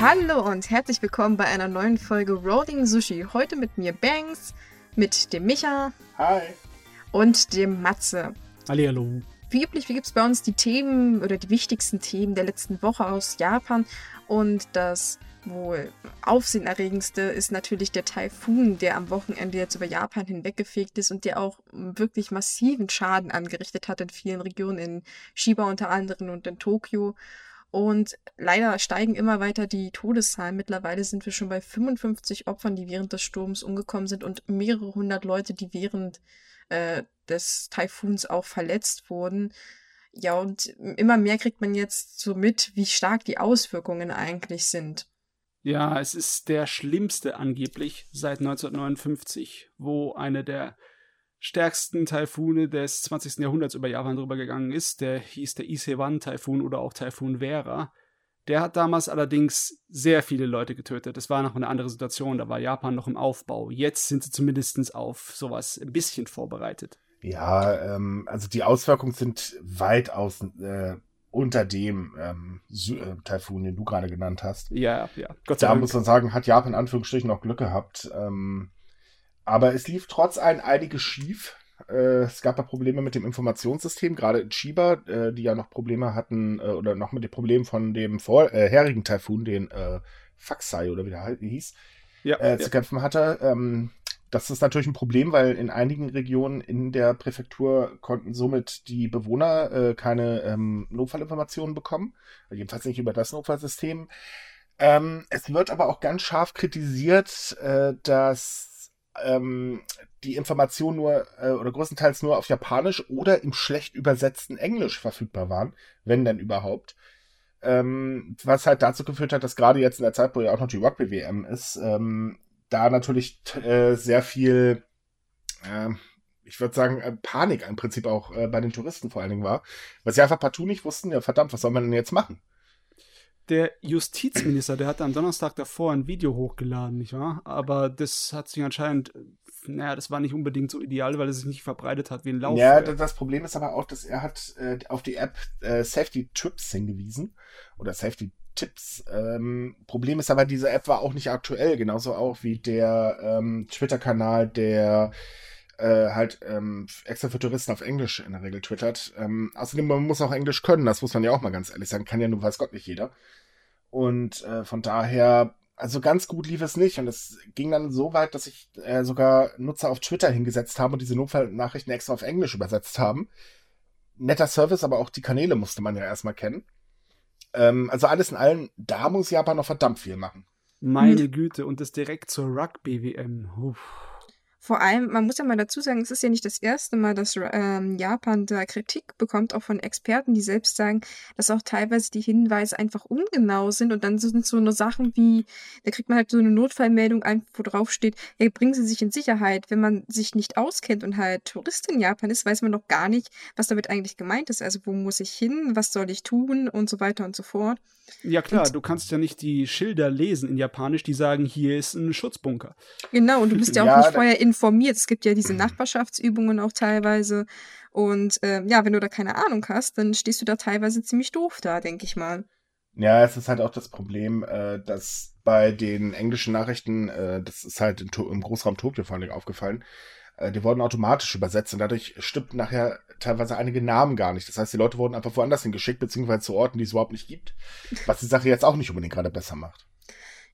Hallo und herzlich willkommen bei einer neuen Folge Rolling Sushi. Heute mit mir Banks, mit dem Micha. Hi. Und dem Matze. Hallihallo. Wie üblich gibt es bei uns die Themen oder die wichtigsten Themen der letzten Woche aus Japan. Und das wohl aufsehenerregendste ist natürlich der Taifun, der am Wochenende jetzt über Japan hinweggefegt ist und der auch wirklich massiven Schaden angerichtet hat in vielen Regionen, in Shiba unter anderem und in Tokio. Und leider steigen immer weiter die Todeszahlen. Mittlerweile sind wir schon bei 55 Opfern, die während des Sturms umgekommen sind und mehrere hundert Leute, die während äh, des Taifuns auch verletzt wurden. Ja, und immer mehr kriegt man jetzt so mit, wie stark die Auswirkungen eigentlich sind. Ja, es ist der schlimmste angeblich seit 1959, wo eine der stärksten Taifune des 20. Jahrhunderts über Japan drüber gegangen ist. Der hieß der Isewan-Taifun oder auch Taifun Vera. Der hat damals allerdings sehr viele Leute getötet. Das war noch eine andere Situation. Da war Japan noch im Aufbau. Jetzt sind sie zumindest auf sowas ein bisschen vorbereitet. Ja, ähm, also die Auswirkungen sind weitaus äh, unter dem ähm, äh, Taifun, den du gerade genannt hast. Ja, ja. Gott sei da Dank. muss man sagen, hat Japan in Anführungsstrichen noch Glück gehabt. Ähm, aber es lief trotz allem einiges schief. Äh, es gab da Probleme mit dem Informationssystem, gerade in Chiba, äh, die ja noch Probleme hatten, äh, oder noch mit dem Problem von dem vorherigen Taifun, den äh, Faxai oder wie der halt hieß, ja, äh, ja. zu kämpfen hatte. Ähm, das ist natürlich ein Problem, weil in einigen Regionen in der Präfektur konnten somit die Bewohner äh, keine ähm, Notfallinformationen bekommen. Jedenfalls nicht über das Notfallsystem. Ähm, es wird aber auch ganz scharf kritisiert, äh, dass ähm, die Informationen nur äh, oder größtenteils nur auf Japanisch oder im schlecht übersetzten Englisch verfügbar waren, wenn denn überhaupt. Ähm, was halt dazu geführt hat, dass gerade jetzt in der Zeit, wo ja auch noch die Rugby-WM ist, ähm, da natürlich äh, sehr viel, äh, ich würde sagen, äh, Panik im Prinzip auch äh, bei den Touristen vor allen Dingen war, weil sie einfach partout nicht wussten, ja verdammt, was soll man denn jetzt machen? Der Justizminister, der hatte am Donnerstag davor ein Video hochgeladen, nicht wahr? Aber das hat sich anscheinend, naja, das war nicht unbedingt so ideal, weil es sich nicht verbreitet hat wie ein Lauf. Ja, das Problem ist aber auch, dass er hat äh, auf die App äh, Safety Trips hingewiesen oder Safety Tipps. Ähm, Problem ist aber, diese App war auch nicht aktuell, genauso auch wie der ähm, Twitter-Kanal, der äh, halt ähm, extra für Touristen auf Englisch in der Regel twittert. Ähm, außerdem, man muss auch Englisch können, das muss man ja auch mal ganz ehrlich sagen. Kann ja nur, weiß Gott, nicht jeder. Und äh, von daher, also ganz gut lief es nicht. Und es ging dann so weit, dass ich äh, sogar Nutzer auf Twitter hingesetzt habe und diese Notfallnachrichten extra auf Englisch übersetzt haben. Netter Service, aber auch die Kanäle musste man ja erstmal kennen. Ähm, also alles in allem, da muss Japan noch verdammt viel machen. Meine Güte, und das direkt zur Rugby-WM. Uff. Vor allem, man muss ja mal dazu sagen, es ist ja nicht das erste Mal, dass ähm, Japan da Kritik bekommt, auch von Experten, die selbst sagen, dass auch teilweise die Hinweise einfach ungenau sind und dann sind so eine Sachen wie, da kriegt man halt so eine Notfallmeldung ein, wo drauf steht, hey, bringen Sie sich in Sicherheit. Wenn man sich nicht auskennt und halt Tourist in Japan ist, weiß man noch gar nicht, was damit eigentlich gemeint ist. Also wo muss ich hin, was soll ich tun und so weiter und so fort. Ja klar, und, du kannst ja nicht die Schilder lesen in Japanisch, die sagen, hier ist ein Schutzbunker. Genau, und du bist ja auch ja, nicht vorher informiert. Es gibt ja diese mhm. Nachbarschaftsübungen auch teilweise. Und äh, ja, wenn du da keine Ahnung hast, dann stehst du da teilweise ziemlich doof da, denke ich mal. Ja, es ist halt auch das Problem, äh, dass bei den englischen Nachrichten, äh, das ist halt im, im Großraum Tokio vor allem aufgefallen, äh, die wurden automatisch übersetzt und dadurch stimmt nachher teilweise einige Namen gar nicht. Das heißt, die Leute wurden einfach woanders hingeschickt, beziehungsweise zu Orten, die es überhaupt nicht gibt, was die Sache jetzt auch nicht unbedingt gerade besser macht.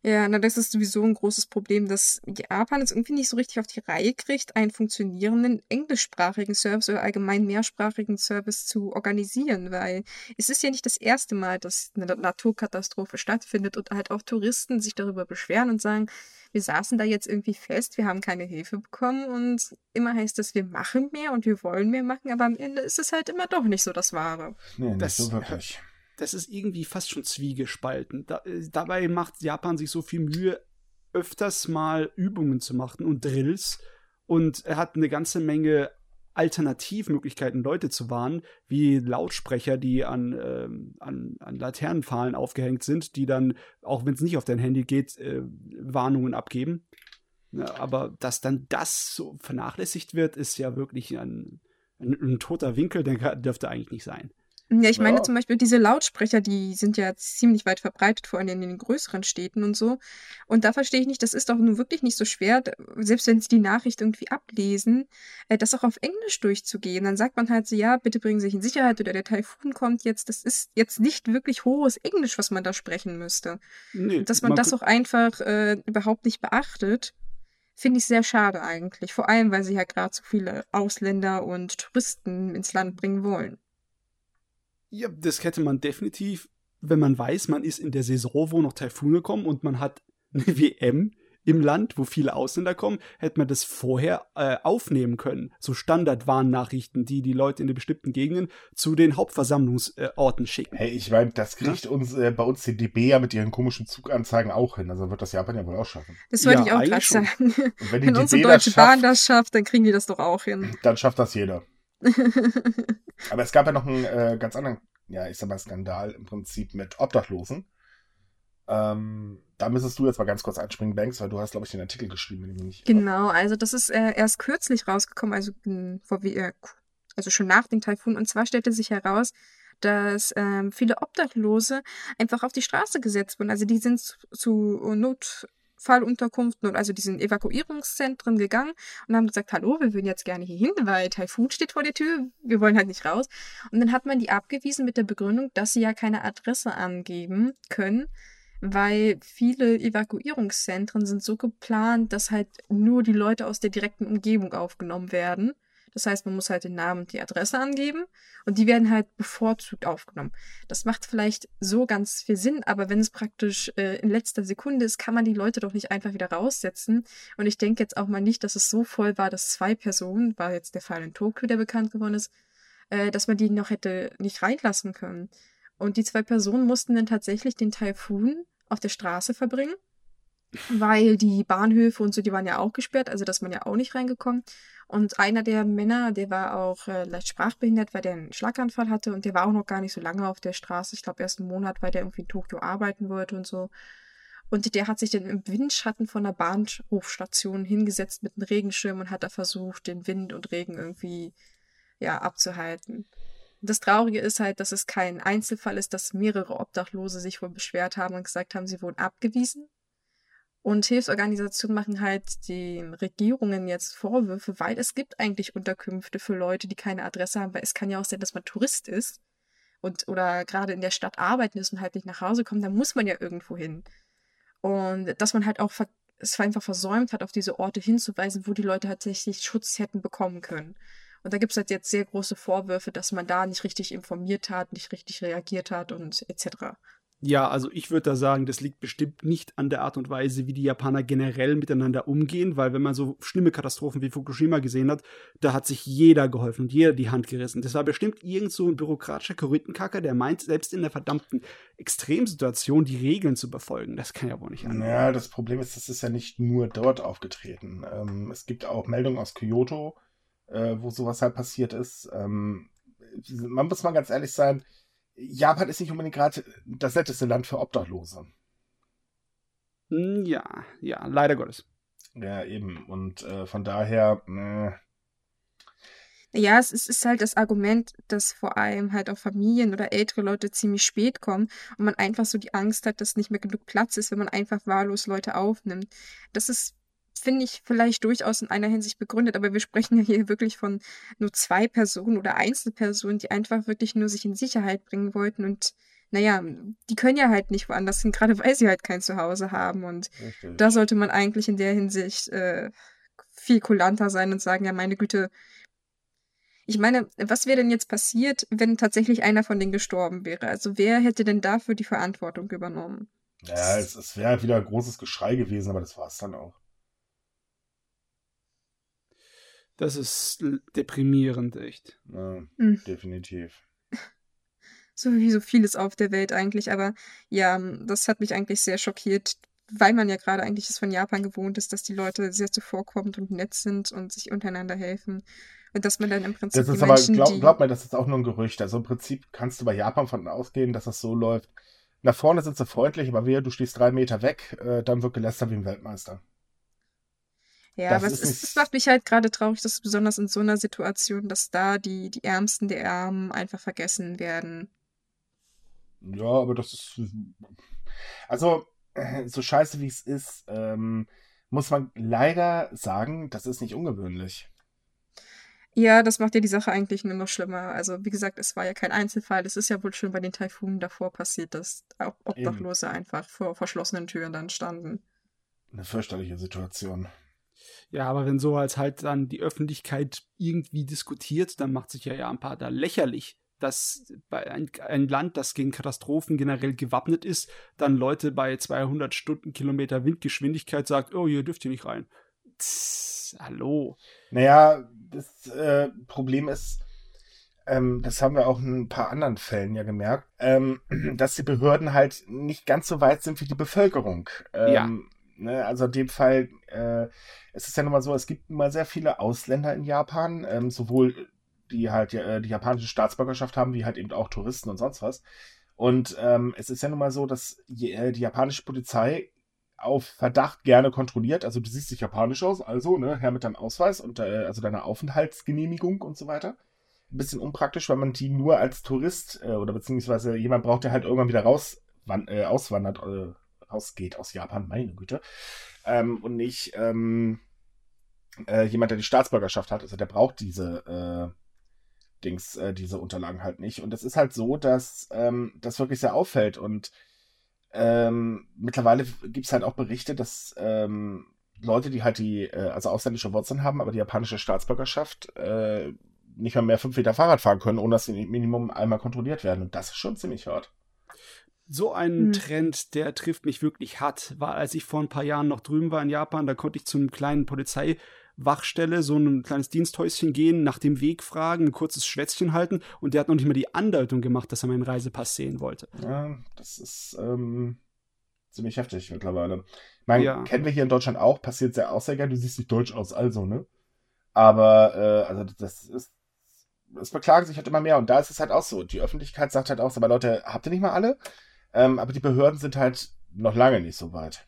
Ja, na, das ist sowieso ein großes Problem, dass Japan es irgendwie nicht so richtig auf die Reihe kriegt, einen funktionierenden englischsprachigen Service oder allgemein mehrsprachigen Service zu organisieren, weil es ist ja nicht das erste Mal, dass eine Naturkatastrophe stattfindet und halt auch Touristen sich darüber beschweren und sagen, wir saßen da jetzt irgendwie fest, wir haben keine Hilfe bekommen und immer heißt es, wir machen mehr und wir wollen mehr machen, aber am Ende ist es halt immer doch nicht so das Wahre. Nee, nicht das, so wirklich das ist irgendwie fast schon zwiegespalten. Da, äh, dabei macht Japan sich so viel Mühe, öfters mal Übungen zu machen und Drills. Und er hat eine ganze Menge Alternativmöglichkeiten, Leute zu warnen, wie Lautsprecher, die an, ähm, an, an Laternenpfahlen aufgehängt sind, die dann, auch wenn es nicht auf dein Handy geht, äh, Warnungen abgeben. Ja, aber dass dann das so vernachlässigt wird, ist ja wirklich ein, ein, ein toter Winkel, der dürfte eigentlich nicht sein. Ja, ich meine ja. zum Beispiel diese Lautsprecher, die sind ja ziemlich weit verbreitet, vor allem in den größeren Städten und so. Und da verstehe ich nicht, das ist doch nun wirklich nicht so schwer, selbst wenn sie die Nachricht irgendwie ablesen, äh, das auch auf Englisch durchzugehen. Dann sagt man halt so, ja, bitte bringen Sie sich in Sicherheit oder der Taifun kommt jetzt. Das ist jetzt nicht wirklich hohes Englisch, was man da sprechen müsste. Nee, Dass man, man das auch einfach äh, überhaupt nicht beachtet. Finde ich sehr schade eigentlich. Vor allem, weil sie ja gerade so viele Ausländer und Touristen ins Land bringen wollen. Ja, das hätte man definitiv, wenn man weiß, man ist in der Saison, wo noch Taifune kommen und man hat eine WM im Land, wo viele Ausländer kommen, hätte man das vorher äh, aufnehmen können. So Standardwarnnachrichten, die die Leute in den bestimmten Gegenden zu den Hauptversammlungsorten schicken. Hey, ich meine, das kriegt ja? uns äh, bei uns die DB ja mit ihren komischen Zuganzeigen auch hin. Also wird das Japan ja wohl auch schaffen. Das wollte ja, ich auch gerade sagen. wenn, wenn unsere Deutsche schafft, Bahn das schafft, dann kriegen die das doch auch hin. Dann schafft das jeder. Aber es gab ja noch einen äh, ganz anderen, ja, ich sag mal, Skandal im Prinzip mit Obdachlosen. Ähm, da müsstest du jetzt mal ganz kurz einspringen, Banks, weil du hast, glaube ich, den Artikel geschrieben. Den ich genau, also das ist äh, erst kürzlich rausgekommen, also, vor, äh, also schon nach dem Taifun. Und zwar stellte sich heraus, dass ähm, viele Obdachlose einfach auf die Straße gesetzt wurden. Also die sind zu, zu Notfallunterkünften und also diesen Evakuierungszentren gegangen und haben gesagt, hallo, wir würden jetzt gerne hier hin, weil Taifun steht vor der Tür, wir wollen halt nicht raus. Und dann hat man die abgewiesen mit der Begründung, dass sie ja keine Adresse angeben können weil viele Evakuierungszentren sind so geplant, dass halt nur die Leute aus der direkten Umgebung aufgenommen werden. Das heißt, man muss halt den Namen und die Adresse angeben und die werden halt bevorzugt aufgenommen. Das macht vielleicht so ganz viel Sinn, aber wenn es praktisch äh, in letzter Sekunde ist, kann man die Leute doch nicht einfach wieder raussetzen. Und ich denke jetzt auch mal nicht, dass es so voll war, dass zwei Personen, war jetzt der Fall in Tokio, der bekannt geworden ist, äh, dass man die noch hätte nicht reinlassen können. Und die zwei Personen mussten dann tatsächlich den Taifun auf der Straße verbringen, weil die Bahnhöfe und so, die waren ja auch gesperrt, also dass man ja auch nicht reingekommen. Und einer der Männer, der war auch äh, leicht sprachbehindert, weil der einen Schlaganfall hatte und der war auch noch gar nicht so lange auf der Straße. Ich glaube, erst einen Monat, weil der irgendwie in Tokio arbeiten wollte und so. Und der hat sich dann im Windschatten von der Bahnhofstation hingesetzt mit einem Regenschirm und hat da versucht, den Wind und Regen irgendwie ja, abzuhalten. Das Traurige ist halt, dass es kein Einzelfall ist, dass mehrere Obdachlose sich wohl beschwert haben und gesagt haben, sie wurden abgewiesen. Und Hilfsorganisationen machen halt den Regierungen jetzt Vorwürfe, weil es gibt eigentlich Unterkünfte für Leute, die keine Adresse haben, weil es kann ja auch sein, dass man Tourist ist und oder gerade in der Stadt arbeiten ist und halt nicht nach Hause kommt, dann muss man ja irgendwo hin. Und dass man halt auch es einfach versäumt hat, auf diese Orte hinzuweisen, wo die Leute tatsächlich Schutz hätten bekommen können. Und da gibt es halt jetzt sehr große Vorwürfe, dass man da nicht richtig informiert hat, nicht richtig reagiert hat und etc. Ja, also ich würde da sagen, das liegt bestimmt nicht an der Art und Weise, wie die Japaner generell miteinander umgehen, weil wenn man so schlimme Katastrophen wie Fukushima gesehen hat, da hat sich jeder geholfen und jeder die Hand gerissen. Das war bestimmt irgend so ein bürokratischer Korinthenkacker, der meint, selbst in der verdammten Extremsituation die Regeln zu befolgen. Das kann ja wohl nicht angehen. Ja, das Problem ist, das ist ja nicht nur dort aufgetreten. Ähm, es gibt auch Meldungen aus Kyoto, äh, wo sowas halt passiert ist. Ähm, man muss mal ganz ehrlich sein, Japan ist nicht unbedingt gerade das netteste Land für Obdachlose. Hm, ja, ja, leider Gottes. Ja, eben. Und äh, von daher. Äh, ja, es ist, ist, halt das Argument, dass vor allem halt auch Familien oder ältere Leute ziemlich spät kommen und man einfach so die Angst hat, dass nicht mehr genug Platz ist, wenn man einfach wahllos Leute aufnimmt. Das ist finde ich vielleicht durchaus in einer Hinsicht begründet, aber wir sprechen ja hier wirklich von nur zwei Personen oder Einzelpersonen, die einfach wirklich nur sich in Sicherheit bringen wollten und naja, die können ja halt nicht woanders hin, gerade weil sie halt kein Zuhause haben. Und Richtig. da sollte man eigentlich in der Hinsicht äh, viel kulanter sein und sagen, ja, meine Güte, ich meine, was wäre denn jetzt passiert, wenn tatsächlich einer von denen gestorben wäre? Also wer hätte denn dafür die Verantwortung übernommen? Ja, es, es wäre wieder ein großes Geschrei gewesen, aber das war es dann auch. Das ist deprimierend, echt. Ja, mhm. Definitiv. So wie so vieles auf der Welt eigentlich. Aber ja, das hat mich eigentlich sehr schockiert, weil man ja gerade eigentlich es von Japan gewohnt ist, dass die Leute sehr zuvorkommend und nett sind und sich untereinander helfen. Und dass man dann im Prinzip. Das ist aber, Menschen, glaub, glaub mir, das ist auch nur ein Gerücht. Also im Prinzip kannst du bei Japan von ausgehen, dass das so läuft. Nach vorne sind sie freundlich, aber wehe, du stehst drei Meter weg, äh, dann wird gelästert wie ein Weltmeister. Ja, das aber es, ist, es macht mich halt gerade traurig, dass besonders in so einer Situation, dass da die, die Ärmsten der Armen einfach vergessen werden. Ja, aber das ist. Also, so scheiße wie es ist, ähm, muss man leider sagen, das ist nicht ungewöhnlich. Ja, das macht ja die Sache eigentlich nur noch schlimmer. Also, wie gesagt, es war ja kein Einzelfall. Es ist ja wohl schon bei den Taifunen davor passiert, dass auch Obdachlose Eben. einfach vor verschlossenen Türen dann standen. Eine fürchterliche Situation. Ja, aber wenn so als halt dann die Öffentlichkeit irgendwie diskutiert, dann macht sich ja Japan da lächerlich, dass bei ein, ein, Land, das gegen Katastrophen generell gewappnet ist, dann Leute bei 200 Stundenkilometer Windgeschwindigkeit sagt, oh, hier dürft ihr nicht rein. Tss, hallo. Naja, das äh, Problem ist, ähm, das haben wir auch in ein paar anderen Fällen ja gemerkt, ähm, dass die Behörden halt nicht ganz so weit sind wie die Bevölkerung. Ähm, ja. Ne, also in dem Fall, äh, es ist ja nun mal so, es gibt mal sehr viele Ausländer in Japan, ähm, sowohl die halt äh, die japanische Staatsbürgerschaft haben, wie halt eben auch Touristen und sonst was. Und ähm, es ist ja nun mal so, dass die, äh, die japanische Polizei auf Verdacht gerne kontrolliert. Also du siehst dich japanisch aus, also ne, her mit deinem Ausweis und äh, also deiner Aufenthaltsgenehmigung und so weiter. Ein bisschen unpraktisch, weil man die nur als Tourist äh, oder beziehungsweise jemand braucht, der halt irgendwann wieder raus äh, auswandert, rausgeht aus Japan, meine Güte. Ähm, und nicht ähm, äh, jemand, der die Staatsbürgerschaft hat. Also der braucht diese äh, Dings, äh, diese Unterlagen halt nicht. Und es ist halt so, dass ähm, das wirklich sehr auffällt und ähm, mittlerweile gibt es halt auch Berichte, dass ähm, Leute, die halt die, äh, also ausländische Wurzeln haben, aber die japanische Staatsbürgerschaft, äh, nicht mal mehr fünf Meter Fahrrad fahren können, ohne dass sie Minimum einmal kontrolliert werden. Und das ist schon ziemlich hart. So ein hm. Trend, der trifft mich wirklich hart, war, als ich vor ein paar Jahren noch drüben war in Japan, da konnte ich zu einem kleinen Polizei Wachstelle so ein kleines Diensthäuschen gehen, nach dem Weg fragen, ein kurzes Schwätzchen halten und der hat noch nicht mal die Andeutung gemacht, dass er meinen Reisepass sehen wollte. Ja, das ist ähm, ziemlich heftig mittlerweile. Ich meine, ja. kennen wir hier in Deutschland auch, passiert sehr auch sehr gerne, du siehst nicht deutsch aus, also, ne? Aber, äh, also das ist, es beklagen sich halt immer mehr und da ist es halt auch so. Die Öffentlichkeit sagt halt auch so, aber Leute, habt ihr nicht mal alle? Ähm, aber die Behörden sind halt noch lange nicht so weit.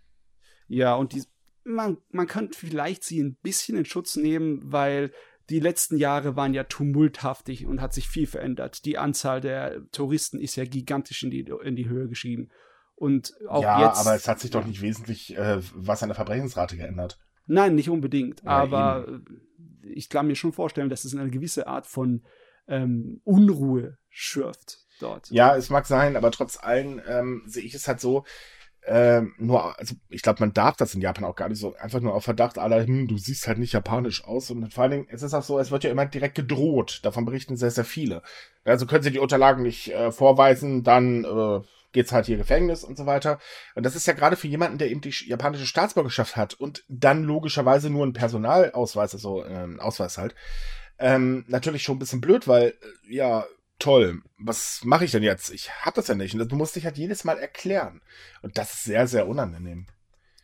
Ja, und die man, man kann vielleicht sie ein bisschen in Schutz nehmen, weil die letzten Jahre waren ja tumulthaftig und hat sich viel verändert. Die Anzahl der Touristen ist ja gigantisch in die, in die Höhe geschrieben. Und auch ja, jetzt. aber es hat sich doch nicht wesentlich äh, was an der Verbrechensrate geändert. Nein, nicht unbedingt. Ja, aber eben. ich kann mir schon vorstellen, dass es eine gewisse Art von ähm, Unruhe schürft dort. Ja, es mag sein, aber trotz allem ähm, sehe ich es halt so, ähm, nur, also ich glaube, man darf das in Japan auch gar nicht so einfach nur auf Verdacht aller, hm, du siehst halt nicht japanisch aus. Und vor allen Dingen, es ist auch so, es wird ja immer direkt gedroht. Davon berichten sehr, sehr viele. Also können sie die Unterlagen nicht äh, vorweisen, dann äh, geht's halt hier Gefängnis und so weiter. Und das ist ja gerade für jemanden, der eben die japanische Staatsbürgerschaft hat und dann logischerweise nur einen Personalausweis, also äh, Ausweis halt, ähm, natürlich schon ein bisschen blöd, weil, äh, ja, toll, was mache ich denn jetzt? Ich hab das ja nicht. Und du musst dich halt jedes Mal erklären. Und das ist sehr, sehr unangenehm.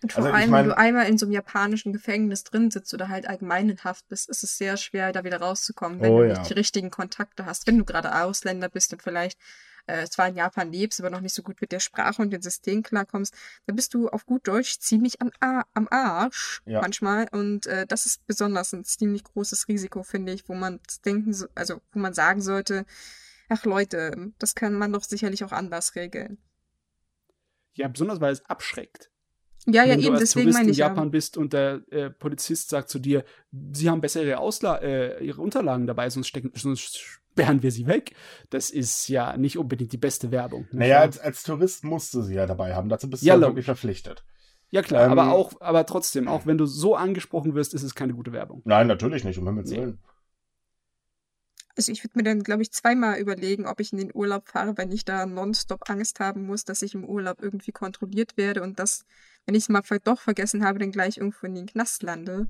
Und vor also, allem, ich mein, wenn du einmal in so einem japanischen Gefängnis drin sitzt oder halt allgemein in Haft bist, ist es sehr schwer, da wieder rauszukommen, wenn oh, du nicht die richtigen Kontakte hast. Wenn du gerade Ausländer bist und vielleicht äh, zwar in Japan lebst, aber noch nicht so gut mit der Sprache und dem System klarkommst, dann bist du auf gut Deutsch ziemlich am, A am Arsch ja. manchmal. Und äh, das ist besonders ein ziemlich großes Risiko, finde ich, wo man denken, so, also wo man sagen sollte, ach Leute, das kann man doch sicherlich auch anders regeln. Ja, besonders weil es abschreckt. Ja, ja, Wenn eben, deswegen Tourist meine ich. Wenn du in Japan ja. bist und der äh, Polizist sagt zu dir, sie haben besser ihre, Ausla äh, ihre Unterlagen dabei, sonst, stecken, sonst sperren wir sie weg. Das ist ja nicht unbedingt die beste Werbung. Naja, als, als Tourist musst du sie ja dabei haben. Dazu bist du ja, wirklich verpflichtet. Ja, klar, ähm, aber auch, aber trotzdem, auch wenn du so angesprochen wirst, ist es keine gute Werbung. Nein, natürlich nicht, um Himmels Willen. Also ich würde mir dann, glaube ich, zweimal überlegen, ob ich in den Urlaub fahre, wenn ich da nonstop Angst haben muss, dass ich im Urlaub irgendwie kontrolliert werde und dass, wenn ich es mal doch vergessen habe, dann gleich irgendwo in den Knast lande.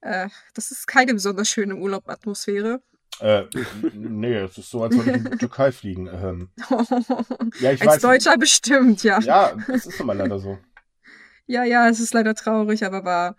Äh, das ist keine besonders schöne Urlaubatmosphäre. Äh, nee, es ist so, als würde ich in die Türkei fliegen. Ähm. ja, ich Als weiß, Deutscher bestimmt, ja. Ja, das ist immer leider so. Ja, ja, es ist leider traurig, aber wahr.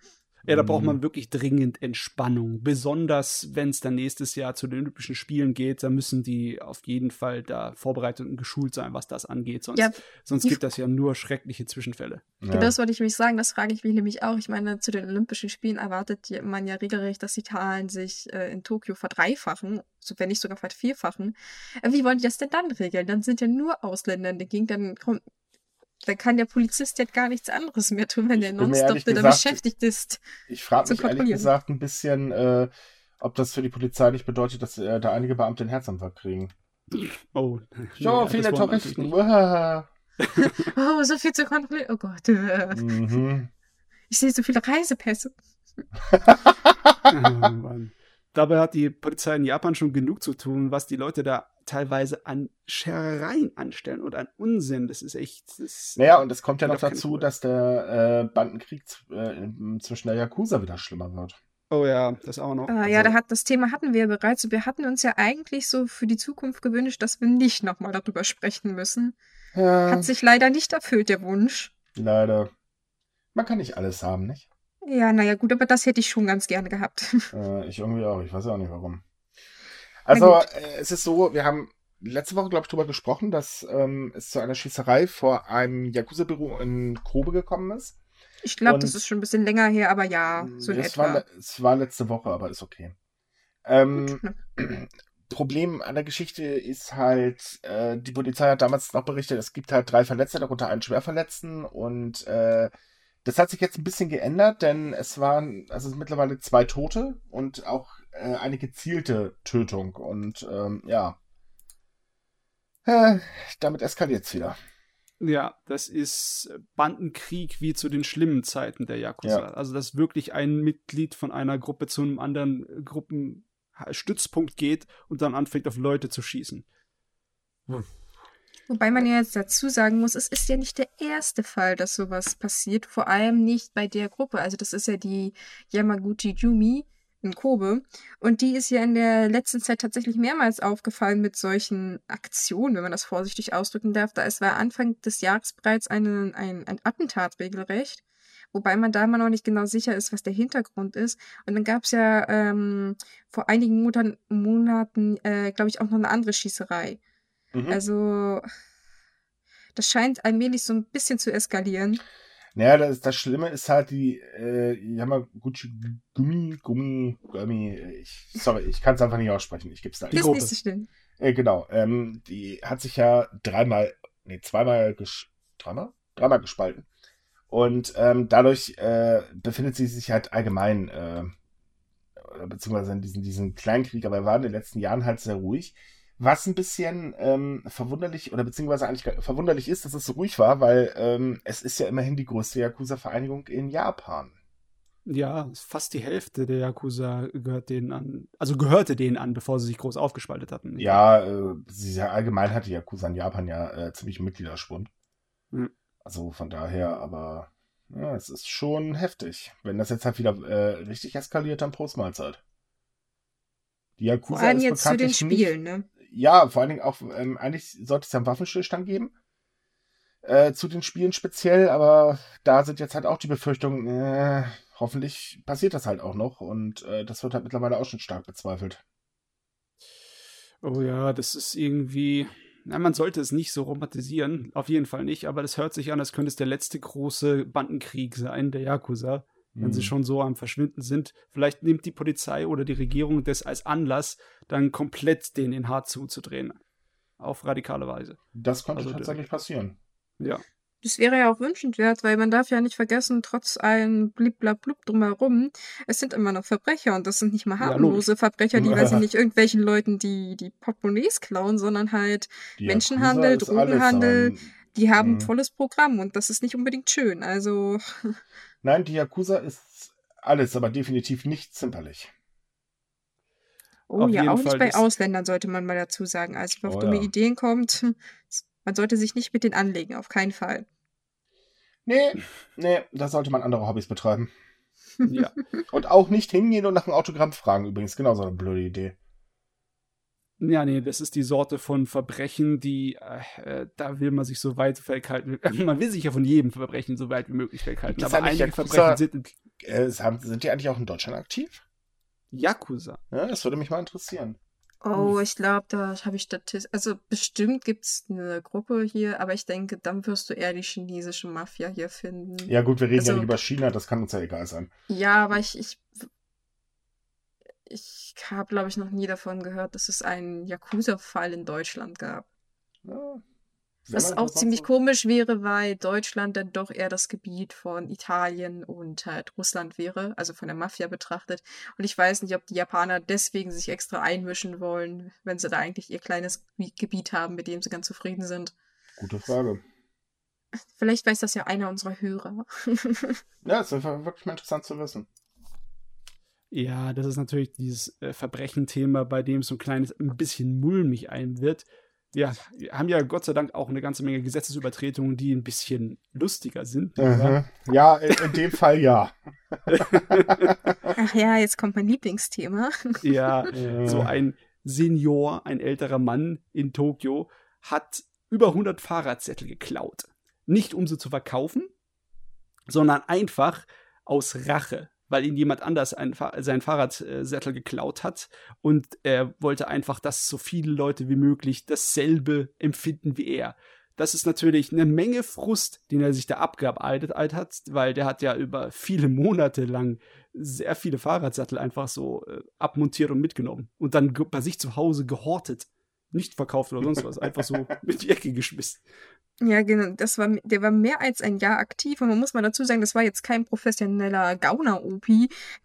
Ja, da braucht Mhm. man wirklich dringend Entspannung. Besonders, wenn es dann nächstes Jahr zu den Olympischen Spielen geht, da müssen die auf jeden Fall da vorbereitet und geschult sein, was das angeht. Sonst, Ja, sonst gibt das ja nur schreckliche Zwischenfälle. Ja. Genau das wollte ich mich sagen, das frage ich mich nämlich auch. Ich meine, zu den Olympischen Spielen erwartet ja- man ja regelrecht, dass die Zahlen sich äh, in Tokio verdreifachen, so, wenn nicht sogar vervierfachen. Äh, wie wollen die das denn dann regeln? Dann sind ja nur Ausländer in der Gegend, dann kommt. Dann kann der Polizist ja gar nichts anderes mehr tun, wenn der nonstop da beschäftigt ist. Ich frage mich ehrlich gesagt ein bisschen, äh, ob das für die Polizei nicht bedeutet, dass äh, da einige Beamte einen Herzinfarkt kriegen. Oh. Nee, viele Touristen. Oh, so viel zu kontrollieren. Oh Gott. Mhm. ich sehe so viele Reisepässe. Oh, Mann. Dabei hat die Polizei in Japan schon genug zu tun, was die Leute da teilweise an Scherereien anstellen und an Unsinn. Das ist echt. Das Naja, und es kommt ja noch dazu, dass der äh, Bandenkrieg äh, zwischen der Yakuza wieder schlimmer wird. oh ja, das auch noch. Ah, ja, Also- da hat, das Thema hatten wir ja bereits. Und wir hatten uns ja eigentlich so für die Zukunft gewünscht, dass wir nicht nochmal darüber sprechen müssen. Ja, Hat sich leider nicht erfüllt, der Wunsch. leider. Man kann nicht alles haben, nicht? Ja, naja, gut, aber das hätte ich schon ganz gerne gehabt. Äh, ich irgendwie auch. Ich weiß auch nicht warum. Also, äh, es ist so, wir haben letzte Woche, glaube ich, drüber gesprochen, dass ähm, es zu einer Schießerei vor einem Yakuza-Büro in Kobe gekommen ist. Ich glaube, das ist schon ein bisschen länger her, aber ja, so in es, etwa. war, es war letzte Woche, aber ist okay. Ähm, Gut? Problem an der Geschichte ist halt, äh, die Polizei hat damals noch berichtet, es gibt halt drei Verletzte, darunter einen Schwerverletzten und äh, das hat sich jetzt ein bisschen geändert, denn es waren, also es sind mittlerweile zwei Tote und auch äh, eine gezielte Tötung und ähm, ja, äh, damit eskaliert es wieder. Ja, das ist Bandenkrieg wie zu den schlimmen Zeiten der Yakuza. Ja. Also, dass wirklich ein Mitglied von einer Gruppe zu einem anderen Gruppenstützpunkt geht und dann anfängt, auf Leute zu schießen. Wobei man ja jetzt dazu sagen muss, es ist ja nicht der erste Fall, dass sowas passiert. Vor allem nicht bei der Gruppe. Also das ist ja die Yamaguchi Yumi in Kobe. Und die ist ja in der letzten Zeit tatsächlich mehrmals aufgefallen mit solchen Aktionen, wenn man das vorsichtig ausdrücken darf. Da es war Anfang des Jahres bereits eine, ein, ein Attentat regelrecht. Wobei man da immer noch nicht genau sicher ist, was der Hintergrund ist. Und dann gab es ja ähm, vor einigen Monaten, äh, glaube ich, auch noch eine andere Schießerei. Mhm. Also, das scheint allmählich so ein bisschen zu eskalieren. Naja, das, das Schlimme ist halt die äh, Yamaguchi Gummi, Gummi, Gummi, ich, sorry, ich kann es einfach nicht aussprechen, ich gebe es da Die ist Gruppe. nicht so schlimm. Äh, genau, ähm, die hat sich ja dreimal, nee, zweimal, ges dreimal? Dreimal gespalten. Und ähm, dadurch äh, befindet sie sich halt allgemein, äh, beziehungsweise in diesem, diesem Kleinkrieg, aber er war in den letzten Jahren halt sehr ruhig. Was ein bisschen ähm, verwunderlich oder beziehungsweise eigentlich verwunderlich ist, dass es so ruhig war, weil ähm, es ist ja immerhin die größte Yakuza-Vereinigung in Japan. Ja, fast die Hälfte der Yakuza gehört denen an. Also gehörte denen an, bevor sie sich groß aufgespaltet hatten. Ja, äh, sie ja allgemein hat die Yakuza in Japan ja äh, ziemlich Mitgliederschwund. Hm. Also von daher, aber ja, es ist schon heftig. Wenn das jetzt halt wieder äh, richtig eskaliert, dann Prost Mahlzeit. Die Yakuza Vor allem ist jetzt zu den bekanntlich nicht- Spielen, ne? Ja, vor allen Dingen auch, ähm, eigentlich sollte es ja einen Waffenstillstand geben. Äh, zu den Spielen speziell, aber da sind jetzt halt auch die Befürchtungen, äh, hoffentlich passiert das halt auch noch und äh, das wird halt mittlerweile auch schon stark bezweifelt. Oh ja, das ist irgendwie. Na, man sollte es nicht so romantisieren, auf jeden Fall nicht, aber das hört sich an, als könnte es der letzte große Bandenkrieg sein, der Yakuza, wenn sie Hm. schon so am Verschwinden sind. Vielleicht nimmt die Polizei oder die Regierung das als Anlass, dann komplett den in Hart zuzudrehen. Auf radikale Weise. Das könnte Also, tatsächlich passieren. Ja. Das wäre ja auch wünschenswert, weil man darf ja nicht vergessen, trotz allem Bliblablub drumherum, es sind immer noch Verbrecher und das sind nicht mal Ja, harmlose Verbrecher, die, Ja. weiß ich nicht, irgendwelchen Leuten die, die Portemonnaies klauen, sondern halt, Die Menschenhandel, Drogenhandel, die haben Mhm. ein volles Programm und das ist nicht unbedingt schön. Also, Nein, die Yakuza ist alles, aber definitiv nicht zimperlich. oh Auf ja, auch Fall, nicht bei Ausländern sollte man mal dazu sagen. Also, wer auf Oh dumme ja. Ideen kommt, man sollte sich nicht mit denen anlegen, auf keinen Fall. Nee, nee, da sollte man andere Hobbys betreiben. ja. Und auch nicht hingehen und nach einem Autogramm fragen, übrigens. Genauso eine blöde Idee. Ja, nee, das ist die Sorte von Verbrechen, die, äh, äh, da will man sich so weit weghalten. Man will sich ja von jedem Verbrechen so weit wie möglich weghalten. Aber eigentlich einige Yakuza- Verbrechen sind, Äh, sind die eigentlich auch in Deutschland aktiv? Yakuza. Ja, das würde mich mal interessieren. Oh, ich glaube, da habe ich Statistik. Also bestimmt gibt es eine Gruppe hier, aber ich denke, dann wirst du eher die chinesische Mafia hier finden. Ja, gut, wir reden Also- ja nicht über China, das kann uns ja egal sein. Ja, aber ich, ich, ich habe, glaube ich, noch nie davon gehört, dass es einen Yakuza-Fall in Deutschland gab. Ja, Was auch ziemlich zu- komisch wäre, weil Deutschland dann doch eher das Gebiet von Italien und halt Russland wäre, also von der Mafia betrachtet. Und ich weiß nicht, ob die Japaner deswegen sich extra einmischen wollen, wenn sie da eigentlich ihr kleines Gebi- Gebiet haben, mit dem sie ganz zufrieden sind. Gute Frage. Vielleicht weiß das ja einer unserer Hörer. Ja, es ist einfach wirklich mal interessant zu wissen. Ja, das ist natürlich dieses äh, Verbrechenthema, bei dem so ein kleines, ein bisschen mulmig ein wird. Wir haben ja Gott sei Dank auch eine ganze Menge Gesetzesübertretungen, die ein bisschen lustiger sind. Mhm. Ja, in, in dem Fall ja. Ach ja, jetzt kommt mein Lieblingsthema. Ja, Äh, so ein Senior, ein älterer Mann in Tokio, hat über 100 Fahrradzettel geklaut. Nicht um sie zu verkaufen, sondern einfach aus Rache, weil ihn jemand anders ein, sein Fahrradzettel geklaut hat und er wollte einfach, dass so viele Leute wie möglich dasselbe empfinden wie er. Das ist natürlich eine Menge Frust, den er sich da abgearbeitet hat, weil der hat ja über viele Monate lang sehr viele Fahrradsattel einfach so äh, abmontiert und mitgenommen und dann bei sich zu Hause gehortet. Nicht verkauft oder sonst was, einfach so mit die Ecke geschmissen. Ja, genau. Das war, der war mehr als ein Jahr aktiv und man muss mal dazu sagen, das war jetzt kein professioneller Gauner-OP,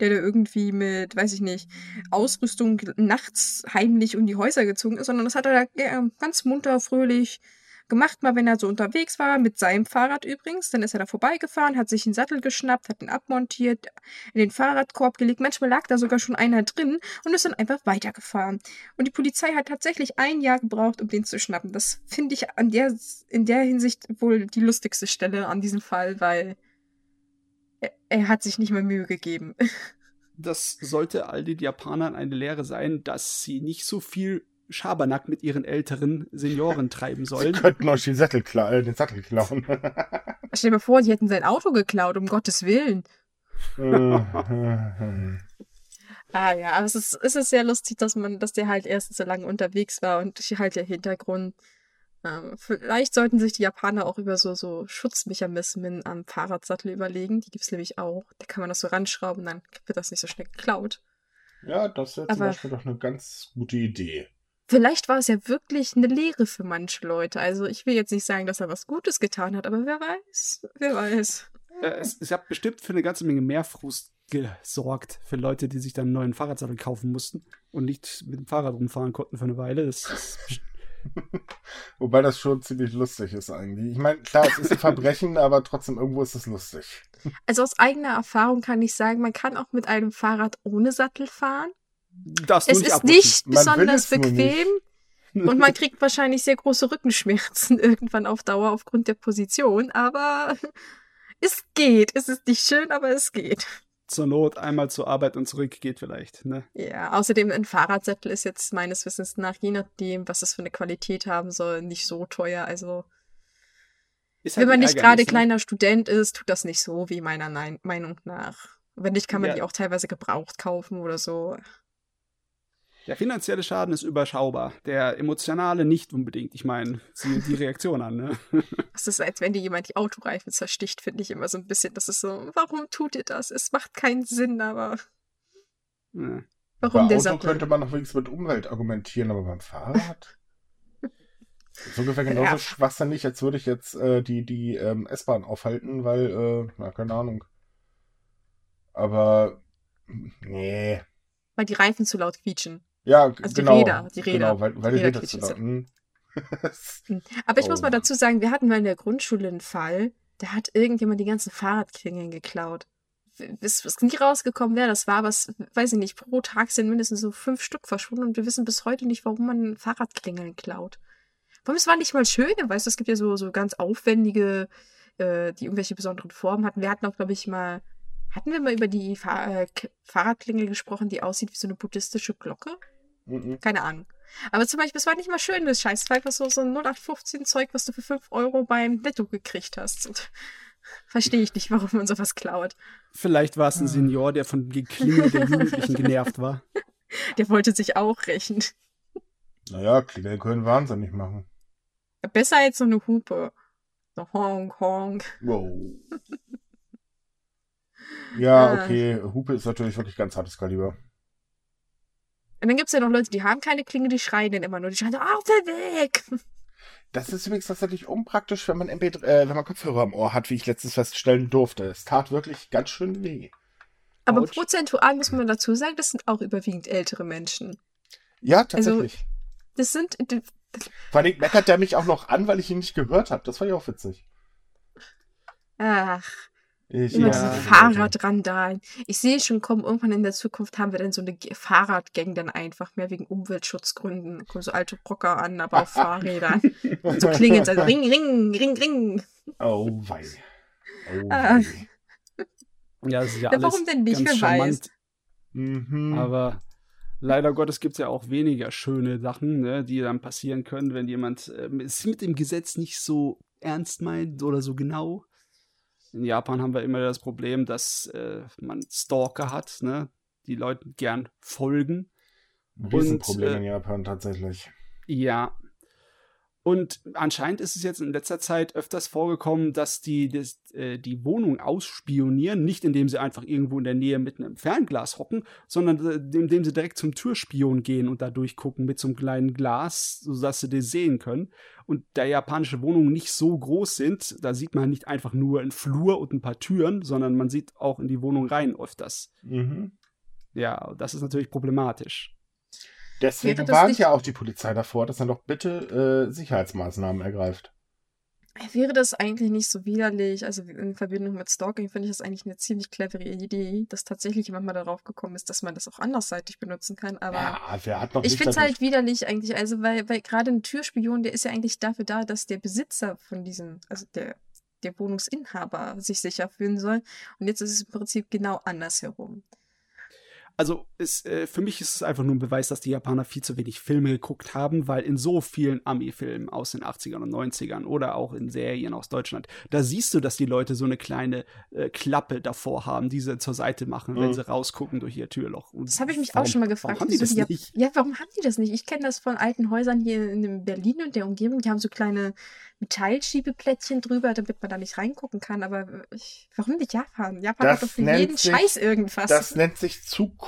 der da irgendwie mit, weiß ich nicht, Ausrüstung nachts heimlich um die Häuser gezogen ist, sondern das hat er da ja, ganz munter, fröhlich gemacht, mal wenn er so unterwegs war, mit seinem Fahrrad übrigens. Dann ist er da vorbeigefahren, hat sich einen Sattel geschnappt, hat ihn abmontiert, in den Fahrradkorb gelegt. Manchmal lag da sogar schon einer drin und ist dann einfach weitergefahren. Und die Polizei hat tatsächlich ein Jahr gebraucht, um den zu schnappen. Das finde ich an der, in der Hinsicht wohl die lustigste Stelle an diesem Fall, weil er, er hat sich nicht mehr Mühe gegeben. Das sollte all den Japanern eine Lehre sein, dass sie nicht so viel Schabernack mit ihren älteren Senioren treiben Sie sollen. könnten euch den Sattel, kla äh, den Sattel klauen. Stell dir mal vor, die hätten sein Auto geklaut, um Gottes Willen. Ah ja, aber es ist, es ist sehr lustig, dass man, dass der halt erst so lange unterwegs war und halt der Hintergrund. Ähm, vielleicht sollten sich die Japaner auch über so, so Schutzmechanismen am Fahrradsattel überlegen. Die gibt's nämlich auch. Da kann man das so ranschrauben, dann wird das nicht so schnell geklaut. ja, das wäre zum Beispiel doch eine ganz gute Idee. Vielleicht war es ja wirklich eine Lehre für manche Leute. Also ich will jetzt nicht sagen, dass er was Gutes getan hat, aber wer weiß, wer weiß. Es, es hat bestimmt für eine ganze Menge mehr Frust gesorgt für Leute, die sich dann einen neuen Fahrradsattel kaufen mussten und nicht mit dem Fahrrad rumfahren konnten für eine Weile. Das ist Wobei das schon ziemlich lustig ist eigentlich. Ich meine, klar, es ist ein Verbrechen, aber trotzdem irgendwo ist es lustig. Also aus eigener Erfahrung kann ich sagen, man kann auch mit einem Fahrrad ohne Sattel fahren. Das Es nicht ist abnutzen. nicht Man besonders bequem und man kriegt wahrscheinlich sehr große Rückenschmerzen irgendwann auf Dauer aufgrund der Position, aber es geht. Es ist nicht schön, aber es geht. Zur Not einmal zur Arbeit und zurück geht vielleicht. Ne? Ja, außerdem ein Fahrradsättel ist jetzt meines Wissens nach, je nachdem, was es für eine Qualität haben soll, nicht so teuer. Also Ist wenn halt man nicht gerade ne? kleiner Student ist, tut das nicht so, wie meiner Meinung nach. Wenn nicht, kann man Ja. die auch teilweise gebraucht kaufen oder so. Der finanzielle Schaden ist überschaubar. Der emotionale nicht unbedingt. Ich meine, sieh die Reaktion an. Ne? Es ist, als wenn dir jemand die Autoreifen zersticht, finde ich immer so ein bisschen. Das ist so, warum tut ihr das? Es macht keinen Sinn, aber Ja. warum Bei der Auto Sattel? könnte man noch wenigstens mit Umwelt argumentieren, aber beim Fahrrad? Das ist ungefähr genauso Ja. schwachsinnig, als würde ich jetzt äh, die, die ähm, S-Bahn aufhalten, weil, äh, na, keine Ahnung. Aber, nee. Weil die Reifen zu laut quietschen. Ja, Also die genau. Räder, die Räder. Genau, weil, weil Die die Räder Räder laut. Hm. Aber ich muss Oh mal Mann. dazu sagen, wir hatten mal in der Grundschule einen Fall, da hat irgendjemand die ganzen Fahrradklingeln geklaut. Es ist nie rausgekommen, wer das war, aber es, weiß ich nicht, pro Tag sind mindestens so fünf Stück verschwunden und wir wissen bis heute nicht, warum man Fahrradklingeln klaut. Warum es war nicht mal schöne, weißt du, es gibt ja so, so ganz aufwendige, äh, die irgendwelche besonderen Formen hatten. Wir hatten auch, glaube ich, mal, hatten wir mal über die Fahr äh, Fahrradklingel gesprochen, die aussieht wie so eine buddhistische Glocke? Mhm. Keine Ahnung. Aber zum Beispiel, es war nicht mal schön, das Scheiß. Es war einfach so, so ein 0815 Zeug, was du für 5 Euro beim Netto gekriegt hast. Und Verstehe ich nicht, warum man sowas klaut. Vielleicht war es ein Senior, der von Geklingel der Jugendlichen genervt war. Der wollte sich auch rächen. Naja, Klingel können wahnsinnig machen. Besser als so eine Hupe. So honk, honk. Wow. Ja, Ah. okay. Hupe ist natürlich wirklich ganz hartes Kaliber. Und dann gibt es ja noch Leute, die haben keine Klinge, die schreien dann immer nur. Die schreien so, auf den Weg! Das ist übrigens tatsächlich unpraktisch, wenn man MP, äh, wenn man Kopfhörer am Ohr hat, wie ich letztens feststellen durfte. Es tat wirklich ganz schön weh. Aber Autsch. prozentual muss man dazu sagen, das sind auch überwiegend ältere Menschen. Ja, Also tatsächlich. Das sind, Vor allem meckert der mich auch noch an, weil ich ihn nicht gehört habe. Das war ja auch witzig. ach, Ich, immer Ja. diese Leute. Fahrradrandalen. Ich sehe schon kommen, irgendwann in der Zukunft haben wir dann so eine Fahrradgang dann einfach mehr wegen Umweltschutzgründen. Kommen so alte Brocker an, aber auf Fahrrädern. Und so klingen also Ring, Ring, Ring, Ring. Oh wei. Oh Ah. wei. Ja, das ist ja Ja, alles warum denn nicht? ganz Wer weiß. charmant. Mhm. Aber leider Gottes gibt es ja auch weniger schöne Sachen, ne, die dann passieren können, wenn jemand ähm, es mit dem Gesetz nicht so ernst meint oder so genau. In Japan haben wir immer das Problem, dass äh, man Stalker hat, ne, die Leuten gern folgen. Ein Riesenproblem und, äh, in Japan tatsächlich. Ja. Und anscheinend ist es jetzt in letzter Zeit öfters vorgekommen, dass die das, äh, die Wohnung ausspionieren, nicht indem sie einfach irgendwo in der Nähe mit einem Fernglas hocken, sondern äh, indem sie direkt zum Türspion gehen und da durchgucken mit so einem kleinen Glas, sodass sie das sehen können. Und da japanische Wohnungen nicht so groß sind, da sieht man nicht einfach nur einen Flur und ein paar Türen, sondern man sieht auch in die Wohnung rein öfters. Mhm. Ja, das ist natürlich problematisch. Deswegen warnt nicht- ja auch die Polizei davor, dass er doch bitte äh, Sicherheitsmaßnahmen ergreift. Wäre das eigentlich nicht so widerlich? Also in Verbindung mit Stalking finde ich das eigentlich eine ziemlich clevere Idee, dass tatsächlich jemand mal darauf gekommen ist, dass man das auch andersseitig benutzen kann. Aber ja, wer hat noch ich finde es halt widerlich eigentlich, also weil, weil gerade ein Türspion, der ist ja eigentlich dafür da, dass der Besitzer von diesem, also der, der Wohnungsinhaber sich sicher fühlen soll. Und jetzt ist es im Prinzip genau andersherum. Also es, äh, für mich ist es einfach nur ein Beweis, dass die Japaner viel zu wenig Filme geguckt haben, weil in so vielen Ami-Filmen aus den 80ern und 90ern oder auch in Serien aus Deutschland, da siehst du, dass die Leute so eine kleine äh, Klappe davor haben, die sie zur Seite machen, wenn Mhm. sie rausgucken durch ihr Türloch. Und Das habe ich mich warum, auch schon mal gefragt. Warum haben die das Jap- nicht? Ja, warum haben die das nicht? Ich kenne das von alten Häusern hier in Berlin und der Umgebung. Die haben so kleine Metallschiebeplättchen drüber, damit man da nicht reingucken kann. Aber ich, warum nicht Japan? Japan Das hat doch für jeden sich- Scheiß irgendwas. Das nennt sich Zukunft.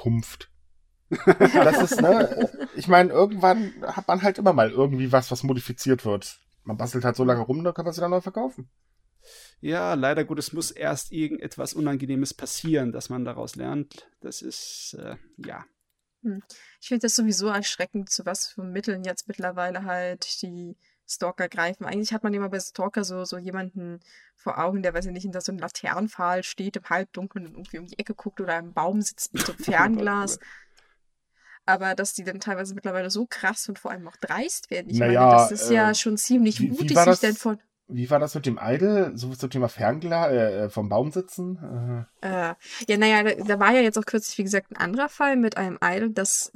das ist, ne, ich meine, irgendwann hat man halt immer mal irgendwie was, was modifiziert wird. Man bastelt halt so lange rum, dann kann man sie dann neu verkaufen. Ja, leider gut, es muss erst irgendetwas Unangenehmes passieren, dass man daraus lernt. Das ist, äh, ja. Ich finde das sowieso erschreckend, zu was für Mitteln jetzt mittlerweile halt die Stalker greifen. Eigentlich hat man immer bei Stalker so, so jemanden vor Augen, der, weiß ich nicht, hinter so einem Laternenpfahl steht, im Halbdunkeln und irgendwie um die Ecke guckt oder im Baum sitzt mit so einem Fernglas. Aber dass die dann teilweise mittlerweile so krass und vor allem auch dreist werden. Ich Naja, meine, das ist ja äh, schon ziemlich wie- wie mutig, war sich dann von. Wie war das mit dem Idol? So zum Thema Fernglas, äh, äh, vom Baum sitzen? Äh, ja, naja, da, da war ja jetzt auch kürzlich, wie gesagt, ein anderer Fall mit einem Idol, das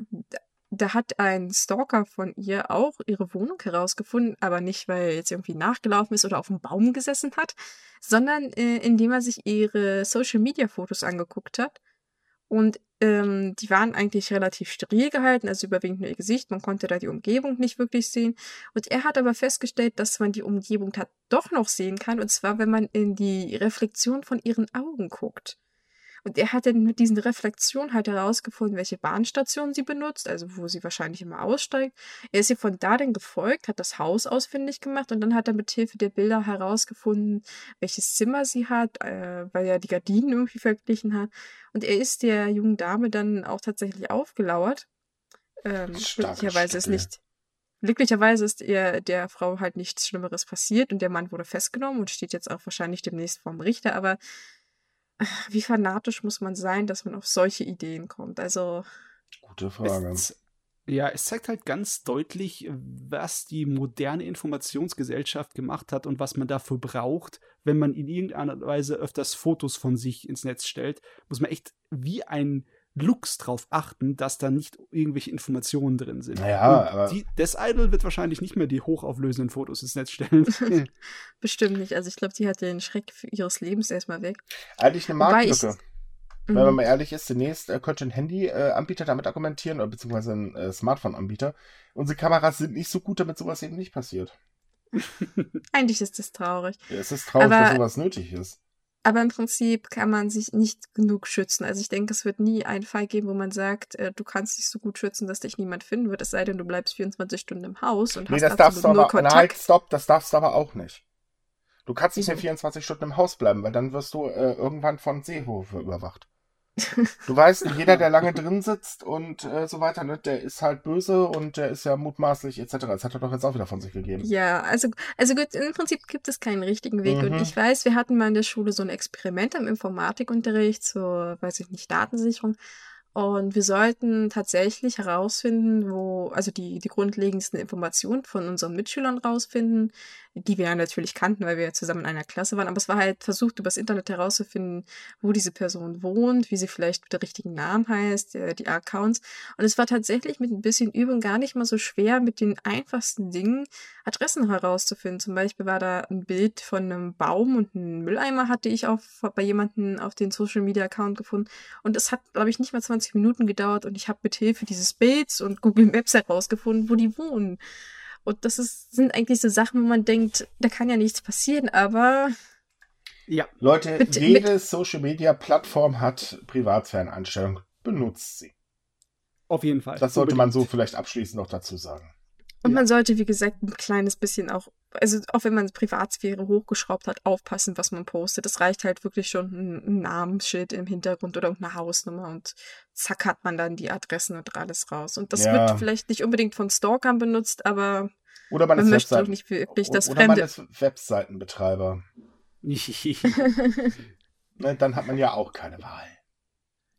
da hat ein Stalker von ihr auch ihre Wohnung herausgefunden, aber nicht, weil er jetzt irgendwie nachgelaufen ist oder auf dem Baum gesessen hat, sondern äh, indem er sich ihre Social-Media-Fotos angeguckt hat. Und ähm, die waren eigentlich relativ steril gehalten, also überwiegend nur ihr Gesicht. Man konnte da die Umgebung nicht wirklich sehen. Und er hat aber festgestellt, dass man die Umgebung da doch noch sehen kann. Und zwar, wenn man in die Reflexion von ihren Augen guckt. Und er hat dann mit diesen Reflexionen halt herausgefunden, welche Bahnstation sie benutzt, also wo sie wahrscheinlich immer aussteigt. Er ist ihr von da dann gefolgt, hat das Haus ausfindig gemacht und dann hat er mit Hilfe der Bilder herausgefunden, welches Zimmer sie hat, äh, weil er die Gardinen irgendwie verglichen hat. Und er ist der jungen Dame dann auch tatsächlich aufgelauert. Ähm, glücklicherweise ist nicht. Glücklicherweise ist ihr der Frau halt nichts Schlimmeres passiert und der Mann wurde festgenommen und steht jetzt auch wahrscheinlich demnächst vorm Richter, aber wie fanatisch muss man sein, dass man auf solche Ideen kommt? Also, Gute Frage. Es, ja, es zeigt halt ganz deutlich, was die moderne Informationsgesellschaft gemacht hat und was man dafür braucht, wenn man in irgendeiner Weise öfters Fotos von sich ins Netz stellt, muss man echt wie ein Lux drauf achten, dass da nicht irgendwelche Informationen drin sind. Naja, aber die, das Idol wird wahrscheinlich nicht mehr die hochauflösenden Fotos ins Netz stellen. Bestimmt nicht. Also ich glaube, die hat den Schreck ihres Lebens erstmal weg. eigentlich eine Marktlücke. Wenn man Mhm. mal ehrlich ist, demnächst äh, könnte ein Handy-Anbieter damit argumentieren, oder beziehungsweise ein äh, Smartphone-Anbieter. Unsere Kameras sind nicht so gut, damit sowas eben nicht passiert. Eigentlich ist das traurig. Ja, Es ist traurig, Aber- dass sowas nötig ist. Aber im Prinzip kann man sich nicht genug schützen. Also ich denke, es wird nie einen Fall geben, wo man sagt, äh, du kannst dich so gut schützen, dass dich niemand finden wird, es sei denn, du bleibst 24 Stunden im Haus und Nee, hast das darfst du aber. Nein, Kontakt. stopp, das darfst du aber auch nicht. Du kannst nicht mehr 24 Stunden im Haus bleiben, weil dann wirst du äh, irgendwann von Seehofe überwacht. Du weißt, jeder, der lange drin sitzt und äh, so weiter, ne, der ist halt böse und der ist ja mutmaßlich etc. Das hat er doch jetzt auch wieder von sich gegeben. Ja, also, also gut, im Prinzip gibt es keinen richtigen Weg. Und Mhm. ich weiß, wir hatten mal in der Schule so ein Experiment am Informatikunterricht zur, weiß ich nicht, Datensicherung. Und wir sollten tatsächlich herausfinden, wo, also die, die grundlegendsten Informationen von unseren Mitschülern rausfinden, die wir ja natürlich kannten, weil wir ja zusammen in einer Klasse waren. Aber es war halt versucht, übers Internet herauszufinden, wo diese Person wohnt, wie sie vielleicht mit der richtigen Namen heißt, äh, die Accounts. Und es war tatsächlich mit ein bisschen Übung gar nicht mal so schwer, mit den einfachsten Dingen Adressen herauszufinden. Zum Beispiel war da ein Bild von einem Baum und einem Mülleimer hatte ich auf, bei jemandem auf den Social Media Account gefunden. Und es hat, glaube ich, nicht mal 20 Minuten gedauert und ich habe mit Hilfe dieses Bilds und Google Maps herausgefunden, wo die wohnen. Und das ist, sind eigentlich so Sachen, wo man denkt, da kann ja nichts passieren, aber ja, Leute, Mit- jede Social Media Plattform hat Privatsphäreneinstellungen. Benutzt sie. auf jeden Fall. Das sollte man so vielleicht abschließend noch dazu sagen. Und Ja. man sollte, wie gesagt, ein kleines bisschen auch, also auch wenn man Privatsphäre hochgeschraubt hat, aufpassen, was man postet. Es reicht halt wirklich schon ein, Namensschild im Hintergrund oder eine Hausnummer und zack hat man dann die Adressen und alles raus. Und das Ja. wird vielleicht nicht unbedingt von Stalkern benutzt, aber Oder man, man ist möchte doch Webseiten nicht wirklich das oder man Fremde. ist Webseitenbetreiber. Ne, dann hat man ja auch keine Wahl.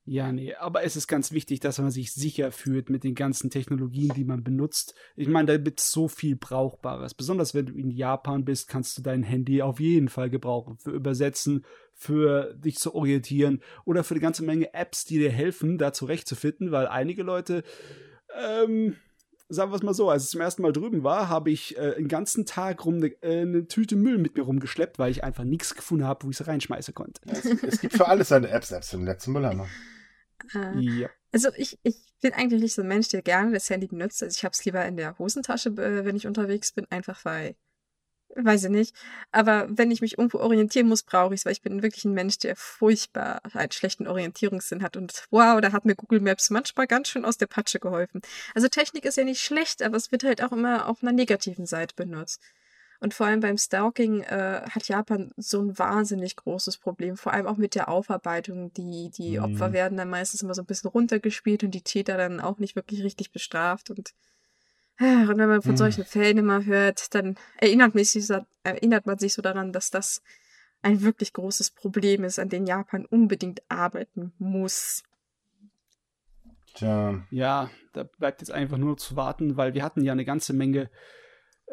Ja, nee, aber es ist ganz wichtig, dass man sich sicher fühlt mit den ganzen Technologien, die man benutzt. Ich meine, da gibt es so viel Brauchbares. Besonders wenn du in Japan bist, kannst du dein Handy auf jeden Fall gebrauchen. Für Übersetzen, für dich zu orientieren oder für eine ganze Menge Apps, die dir helfen, da zurechtzufinden, weil einige Leute, ähm, sagen wir es mal so, als ich zum ersten Mal drüben war, habe ich äh, den ganzen Tag rum eine, äh, eine Tüte Müll mit mir rumgeschleppt, weil ich einfach nichts gefunden habe, wo ich es reinschmeißen konnte. Es, es gibt für alles seine Apps, für den letzten Mülleimer. Äh, Ja. Also ich, ich bin eigentlich nicht so ein Mensch, der gerne das Handy benutzt. Also ich habe es lieber in der Hosentasche, äh, wenn ich unterwegs bin, einfach weil, weiß ich nicht. Aber wenn ich mich irgendwo orientieren muss, brauche ich es, weil ich bin wirklich ein Mensch, der furchtbar einen schlechten Orientierungssinn hat. Und wow, da hat mir Google Maps manchmal ganz schön aus der Patsche geholfen. Also Technik ist ja nicht schlecht, aber es wird halt auch immer auf einer negativen Seite benutzt. Und vor allem beim Stalking äh, hat Japan so ein wahnsinnig großes Problem, vor allem auch mit der Aufarbeitung. Die, die Mhm. Opfer werden dann meistens immer so ein bisschen runtergespielt und die Täter dann auch nicht wirklich richtig bestraft. Und, äh, und wenn man von Mhm. solchen Fällen immer hört, dann erinnert, mich, so- erinnert man sich so daran, dass das ein wirklich großes Problem ist, an dem Japan unbedingt arbeiten muss. Tja, Ja, da bleibt jetzt einfach nur zu warten, weil wir hatten ja eine ganze Menge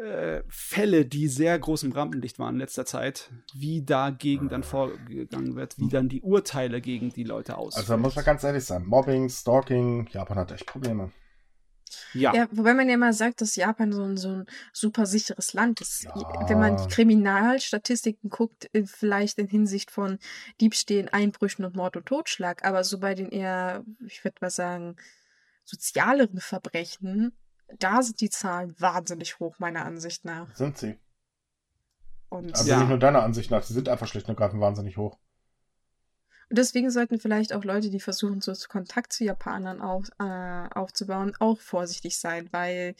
äh, Fälle, die sehr groß im Rampenlicht waren in letzter Zeit, wie dagegen dann vorgegangen wird, wie dann die Urteile gegen die Leute aussehen. also da muss man ganz ehrlich sein. Mobbing, Stalking, Japan hat echt Probleme. ja. Ja, wobei man ja immer sagt, dass Japan so ein, so ein super sicheres Land ist. Ja. Wenn man die Kriminalstatistiken guckt, äh, vielleicht in Hinsicht von Diebstählen, Einbrüchen und Mord und Totschlag, aber so bei den eher, ich würde mal sagen, sozialeren Verbrechen, da sind die Zahlen wahnsinnig hoch, meiner Ansicht nach. Sind sie. Und Also Ja. nicht nur deiner Ansicht nach, sie sind einfach schlicht und ergreifend wahnsinnig hoch. Und deswegen sollten vielleicht auch Leute, die versuchen, so Kontakt zu Japanern auf, äh, aufzubauen, auch vorsichtig sein, weil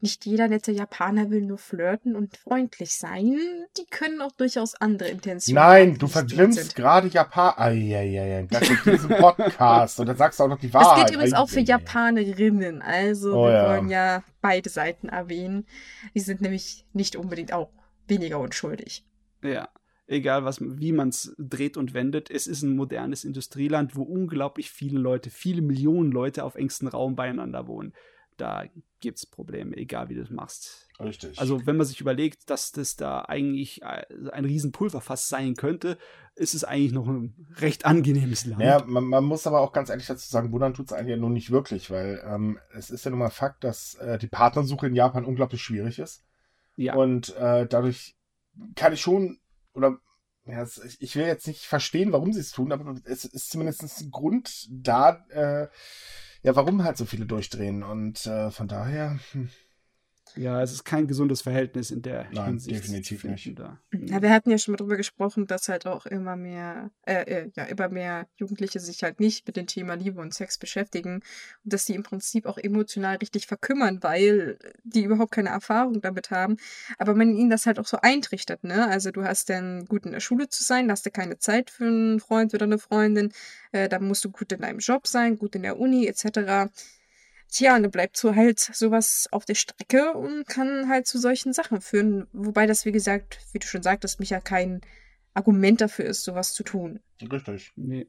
nicht jeder nette Japaner will nur flirten und freundlich sein. Die können auch durchaus andere Intentionen haben, Nein, die du verglimmst gerade Japan. Eieiei, das ist diesen Podcast und dann sagst du auch noch die Das Wahrheit. gilt übrigens auch für. Japanerinnen. Also Oh wir ja. wollen ja beide Seiten erwähnen. Die sind nämlich nicht unbedingt auch weniger unschuldig. Ja, egal was, wie man es dreht und wendet, es ist ein modernes Industrieland, wo unglaublich viele Leute, viele Millionen Leute auf engstem Raum beieinander wohnen. Da gibt es Probleme, egal wie du es machst. Richtig. Also wenn man sich überlegt, dass das da eigentlich äh, ein riesen Pulverfass sein könnte, ist es eigentlich noch ein recht angenehmes Land. Ja, man, man muss aber auch ganz ehrlich dazu sagen, wundern tut es eigentlich ja nur nicht wirklich, weil ähm, es ist ja nun mal Fakt, dass äh, die Partnersuche in Japan unglaublich schwierig ist. Ja. Und äh, dadurch kann ich schon, oder ja, ich will jetzt nicht verstehen, warum sie es tun, aber es ist zumindest ein Grund da, äh, ja, warum halt so viele durchdrehen. Und äh, von daher, hm, Ja, es ist kein gesundes Verhältnis in der Nein, Hinsicht. definitiv nicht. Da. Ja, wir hatten ja schon mal drüber gesprochen, dass halt auch immer mehr, äh, äh, ja, immer mehr Jugendliche sich halt nicht mit dem Thema Liebe und Sex beschäftigen und dass die im Prinzip auch emotional richtig verkümmern, weil die überhaupt keine Erfahrung damit haben. Aber man ihnen das halt auch so eintrichtert, ne? Also du hast dann gut in der Schule zu sein, da hast du keine Zeit für einen Freund oder eine Freundin, äh, dann musst du gut in deinem Job sein, gut in der Uni etc. Tja, und dann bleibt so halt sowas auf der Strecke und kann halt zu solchen Sachen führen. Wobei das, wie gesagt, wie du schon sagtest, mich ja kein Argument dafür ist, sowas zu tun. richtig. Nee.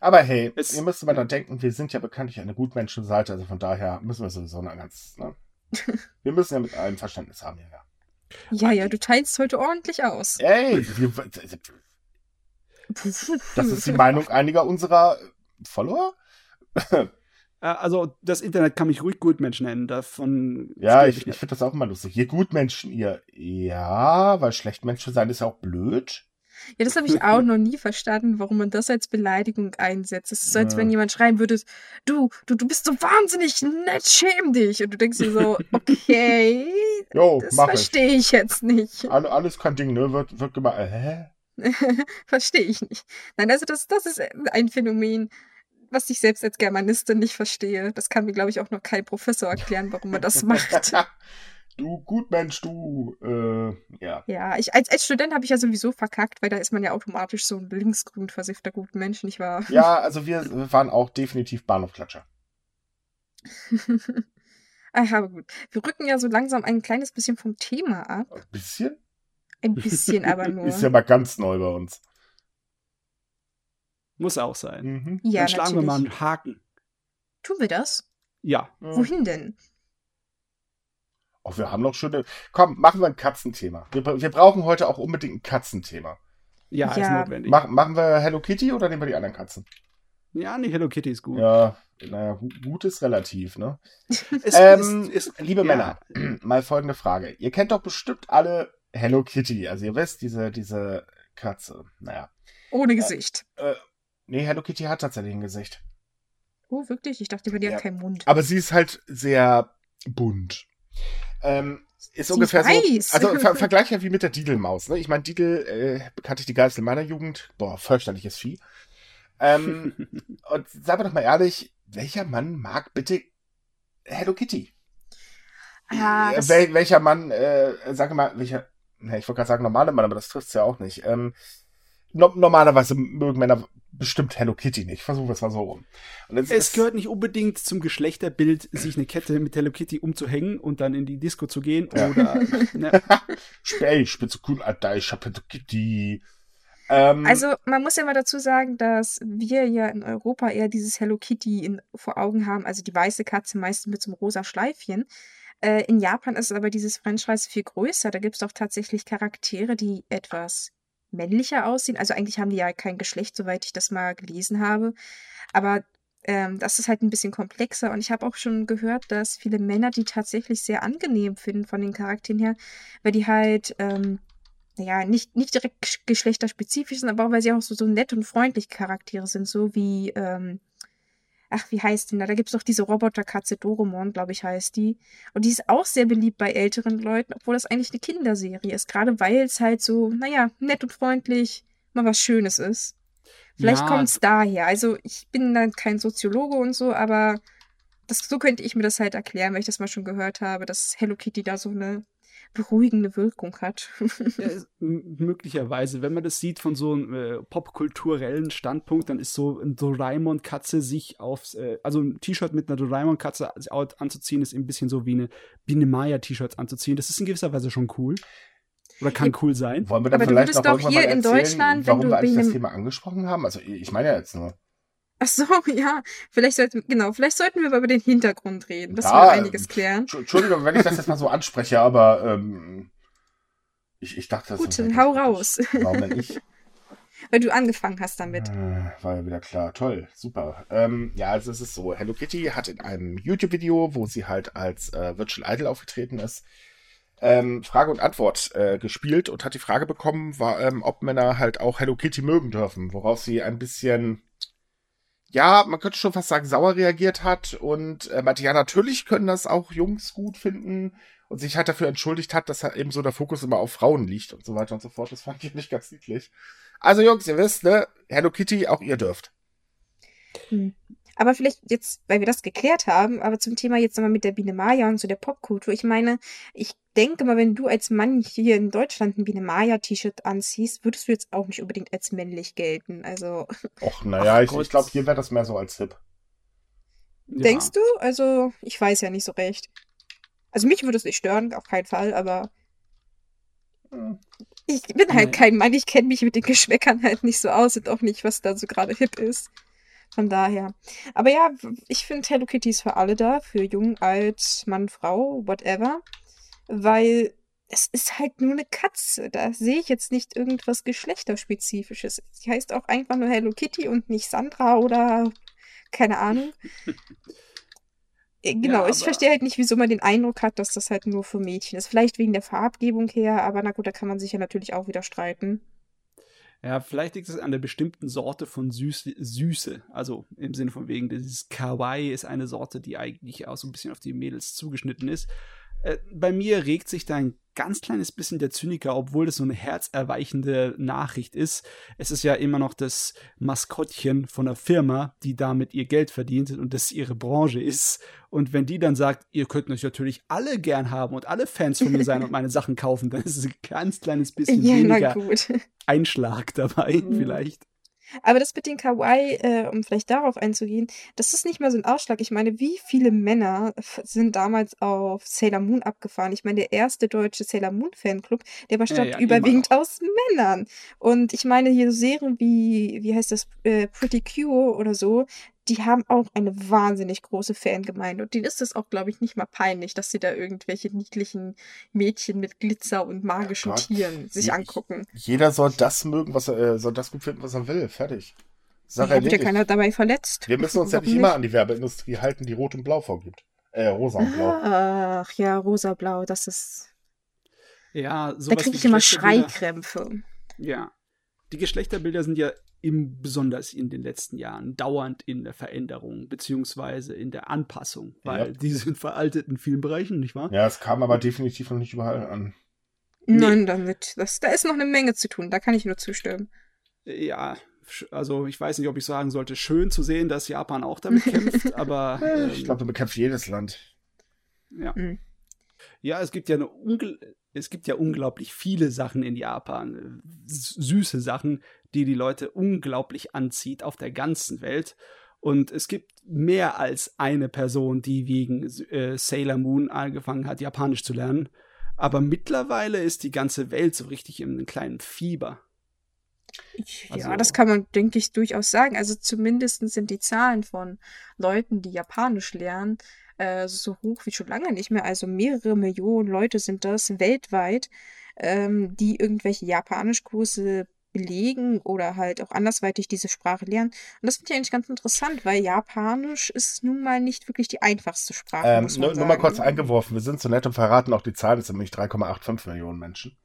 Aber hey, Es- ihr müsst mal dran denken, wir sind ja bekanntlich eine Gutmenschenseite, also von daher müssen wir sowieso eine ganz, ne? Wir müssen ja mit allem Verständnis haben hier. Ja. Ja, ja, du teilst heute ordentlich aus. Ey, wir, das ist die Meinung einiger unserer Follower? Äh, Also, das Internet kann mich ruhig Gutmensch nennen. Davon Ja, ich, ich nicht. finde das auch immer lustig. Ihr Gutmenschen, ihr. Ja, weil Schlechtmenschen sein ist ja auch blöd. Ja, das habe ich auch noch nie verstanden, warum man das als Beleidigung einsetzt. Es ist so, als Ja. wenn jemand schreiben würde, du, du, du bist so wahnsinnig nett, schäm dich. Und du denkst dir so, okay, Jo, das mach ich. verstehe ich jetzt nicht. Alle, alles kein Ding, ne? Wird, wird gemacht. Hä? verstehe ich nicht. Nein, also das, das ist ein Phänomen, was ich selbst als Germanistin nicht verstehe. Das kann mir, glaube ich, auch noch kein Professor erklären, warum man das macht. du Gutmensch, du. Äh, ja. Ja, ich, als, als Student habe ich ja sowieso verkackt, weil da ist man ja automatisch so ein linksgrün versiffter guter Mensch, nicht wahr? Ja, also wir waren auch definitiv Bahnhofklatscher. Ach, aber gut. Wir rücken ja so langsam ein kleines bisschen vom Thema ab. Ein bisschen? Ein bisschen aber nur. Ist ja mal ganz neu bei uns. Muss auch sein. Mhm. ja, Dann schlagen wir mal natürlich. einen Haken. Tun wir das? Ja. Wohin denn? Oh, wir haben noch schöne. Komm, machen wir ein Katzenthema. Wir, wir brauchen heute auch unbedingt ein Katzenthema. Ja, ist Ja. notwendig. Mach, machen wir Hello Kitty oder nehmen wir die anderen Katzen? ja, nee, Hello Kitty ist gut. Ja, naja, gu- gut ist relativ, ne? Es Ähm, ist- ist- liebe ja. Männer, mal folgende Frage. Ihr kennt doch bestimmt alle Hello Kitty. Also ihr wisst, diese, diese Katze. Naja. Ohne Gesicht. Nee, Hello Kitty hat tatsächlich ein Gesicht. Oh, wirklich? Ich dachte, die Ja. hat keinen Mund. Aber sie ist halt sehr bunt. Ähm, ist Sie ungefähr weiß. so. Also ver Vergleich ja wie mit der Didelmaus. Ne? Ich meine, Didel äh, bekannte ich die Geißel meiner Jugend. Boah, fürchterliches Vieh. Ähm, und sagen wir doch mal ehrlich, welcher Mann mag bitte Hello Kitty? Ah, Äh, Wel welcher Mann, äh, sag mal, welcher, na, ich wollte gerade sagen normale Mann, aber das trifft's ja auch nicht. Ähm, no normalerweise mögen Männer bestimmt Hello Kitty nicht. Versuchen wir es mal so rum. Es ist- gehört nicht unbedingt zum Geschlechterbild, sich eine Kette mit Hello Kitty umzuhängen und dann in die Disco zu gehen. Ja. Oder ne, bin so cool, Alter, ich hab Hello Kitty. Ähm, also man muss ja mal dazu sagen, dass wir ja in Europa eher dieses Hello Kitty in, vor Augen haben, also die weiße Katze meistens mit so einem rosa Schleifchen. Äh, in Japan ist aber dieses Franchise viel größer. Da gibt es auch tatsächlich Charaktere, die etwas männlicher aussehen. Also eigentlich haben die ja kein Geschlecht, soweit ich das mal gelesen habe. Aber ähm, das ist halt ein bisschen komplexer. Und ich habe auch schon gehört, dass viele Männer die tatsächlich sehr angenehm finden von den Charakteren her, weil die halt, ähm, naja, nicht, nicht direkt gesch- geschlechterspezifisch sind, aber auch weil sie auch so, so nett und freundliche Charaktere sind, so wie, ähm, ach, wie heißt denn da? Da gibt es doch diese Roboterkatze Doremon, glaube ich, heißt die. Und die ist auch sehr beliebt bei älteren Leuten, obwohl das eigentlich eine Kinderserie ist, gerade weil es halt so, naja, nett und freundlich mal was Schönes ist. Vielleicht Ja. kommt es daher. Also ich bin dann kein Soziologe und so, aber das, so könnte ich mir das halt erklären, weil ich das mal schon gehört habe, dass Hello Kitty da so eine beruhigende Wirkung hat. ja, möglicherweise, wenn man das sieht von so einem äh, popkulturellen Standpunkt, dann ist so ein Doraemon-Katze sich aufs, äh, also ein T-Shirt mit einer Doraemon-Katze anzuziehen, ist ein bisschen so wie eine Biene Maya-T-Shirts anzuziehen. Das ist in gewisser Weise schon cool. Oder kann cool sein. wollen wir dann aber du vielleicht würdest noch doch hier mal in erzählen, Deutschland, wenn warum du wir eigentlich das Thema angesprochen haben? Also ich meine ja jetzt nur. Ach so, ja. Vielleicht sollten, genau, vielleicht sollten wir über den Hintergrund reden. Das Ja, würde einiges ähm, klären. Entschuldigung, wenn ich das jetzt mal so anspreche, aber ähm, ich, ich dachte, das Gut, dann hau raus. Warum denn ich? Weil du angefangen hast damit. Äh, War ja wieder klar. Toll, super. Ähm, ja, also es ist so, Hello Kitty hat in einem YouTube-Video, wo sie halt als äh, Virtual Idol aufgetreten ist, ähm, Frage und Antwort äh, gespielt und hat die Frage bekommen, war, ähm, ob Männer halt auch Hello Kitty mögen dürfen, worauf sie ein bisschen, ja, man könnte schon fast sagen, sauer reagiert hat und äh, meinte, ja, natürlich können das auch Jungs gut finden und sich halt dafür entschuldigt hat, dass halt eben so der Fokus immer auf Frauen liegt und so weiter und so fort. Das fand ich nicht ganz niedlich. Also Jungs, ihr wisst, ne, Hello Kitty, auch ihr dürft. Aber vielleicht jetzt, weil wir das geklärt haben, aber zum Thema jetzt nochmal mit der Biene Maya und so der Popkultur. Ich meine, ich denke mal, wenn du als Mann hier in Deutschland ein Biene Maya-T-Shirt anziehst, würdest du jetzt auch nicht unbedingt als männlich gelten. Also, Och, naja, ich, ich glaube, hier wäre das mehr so als Hip. Ja. denkst du? Also, ich weiß ja nicht so recht. Also, mich würde es nicht stören, auf keinen Fall, aber Hm. ich bin halt Nee. kein Mann. Ich kenne mich mit den Geschmäckern halt nicht so aus und auch nicht, was da so gerade hip ist. Von daher. Aber ja, ich finde Hello Kitty ist für alle da, für jung, alt, Mann, Frau, whatever. Weil es ist halt nur eine Katze. Da sehe ich jetzt nicht irgendwas Geschlechterspezifisches. Sie heißt auch einfach nur Hello Kitty und nicht Sandra oder keine Ahnung. Äh, Genau, Ja, ich verstehe halt nicht, wieso man den Eindruck hat, dass das halt nur für Mädchen ist. Vielleicht wegen der Farbgebung her, aber na gut, da kann man sich ja natürlich auch wieder streiten. Ja, vielleicht liegt es an der bestimmten Sorte von Süße, Süße. Also im Sinne von wegen, dieses Kawaii ist eine Sorte, die eigentlich auch so ein bisschen auf die Mädels zugeschnitten ist. Äh, bei mir regt sich da ein ganz kleines bisschen der Zyniker, obwohl das so eine herzerweichende Nachricht ist. Es ist ja immer noch das Maskottchen von einer Firma, die damit ihr Geld verdient und das ihre Branche ist. Und wenn die dann sagt, ihr könnt mich natürlich alle gern haben und alle Fans von mir sein und meine Sachen kaufen, dann ist es ein ganz kleines bisschen Ja, weniger. Einschlag dabei, Mhm. vielleicht. Aber das mit den Kawaii, äh, um vielleicht darauf einzugehen, das ist nicht mal so ein Ausschlag. Ich meine, wie viele Männer sind damals auf Sailor Moon abgefahren? Ich meine, der erste deutsche Sailor Moon Fanclub, der bestand ja, überwiegend immer aus Männern. Und ich meine, hier so Serien wie, wie heißt das, äh, Pretty Cure oder so, die haben auch eine wahnsinnig große Fangemeinde. Und denen ist es auch, glaube ich, nicht mal peinlich, dass sie da irgendwelche niedlichen Mädchen mit Glitzer und magischen Gott. Tieren sich Je- angucken. Jeder soll das mögen, was er, äh, soll das gut finden, was er will. Fertig. Sache Ja, ja erledigt. keiner dabei verletzt. Wir müssen uns ja nicht immer an die Werbeindustrie halten, die Rot und Blau vorgibt. Äh, Rosa und Blau. Ach ja, rosa-blau, das ist. Ja, Da sowas kriege ich immer Schreikrämpfe. Ja. Die Geschlechterbilder sind ja im, besonders in den letzten Jahren dauernd in der Veränderung, beziehungsweise in der Anpassung, weil Ja. die sind veraltet in vielen Bereichen, nicht wahr? Ja, es kam aber definitiv noch nicht überall an. Nein, damit. Das, da ist noch eine Menge zu tun, da kann ich nur zustimmen. Ja, also ich weiß nicht, ob ich sagen sollte, schön zu sehen, dass Japan auch damit kämpft, aber Äh, ähm, Ich glaube, da bekämpft jedes Land. ja. Mhm. Ja, es gibt ja eine es gibt ja unglaublich viele Sachen in Japan, äh, süße Sachen, die die Leute unglaublich anzieht auf der ganzen Welt. Und es gibt mehr als eine Person, die wegen äh, Sailor Moon angefangen hat, Japanisch zu lernen. Aber mittlerweile ist die ganze Welt so richtig in einem kleinen Fieber. Also- ja, das kann man, denke ich, durchaus sagen. Also zumindest sind die Zahlen von Leuten, die Japanisch lernen, äh, so hoch wie schon lange nicht mehr. Also mehrere Millionen Leute sind das weltweit, ähm, die irgendwelche Japanischkurse belegen oder halt auch andersweitig diese Sprache lernen. Und das finde ich eigentlich ganz interessant, weil Japanisch ist nun mal nicht wirklich die einfachste Sprache, Ähm, muss man nur, nur mal kurz eingeworfen. Wir sind so nett und verraten auch die Zahlen. Es sind nämlich 3,85 Millionen Menschen.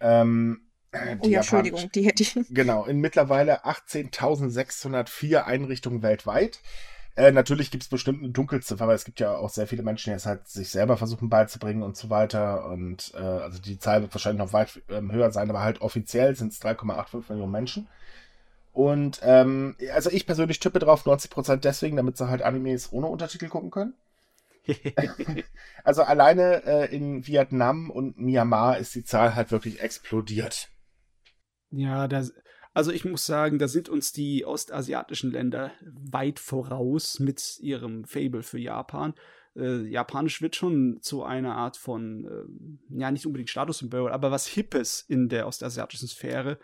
Ähm, Oh ja, Entschuldigung, die hätte ich. Genau, in mittlerweile 18.604 Einrichtungen weltweit. Äh, natürlich gibt es bestimmt eine Dunkelziffer, aber es gibt ja auch sehr viele Menschen, die es halt sich selber versuchen beizubringen und so weiter. Und äh, also die Zahl wird wahrscheinlich noch weit ähm, höher sein, aber halt offiziell sind es 3,85 Millionen Menschen. Und ähm, also ich persönlich tippe drauf 90% deswegen, damit sie halt Animes ohne Untertitel gucken können. Also alleine äh, in Vietnam und Myanmar ist die Zahl halt wirklich explodiert. Ja, das, also ich muss sagen, da sind uns die ostasiatischen Länder weit voraus mit ihrem Fable für Japan. Äh, Japanisch wird schon zu einer Art von, äh, ja, nicht unbedingt Statussymbol, aber was Hippes in der ostasiatischen Sphäre,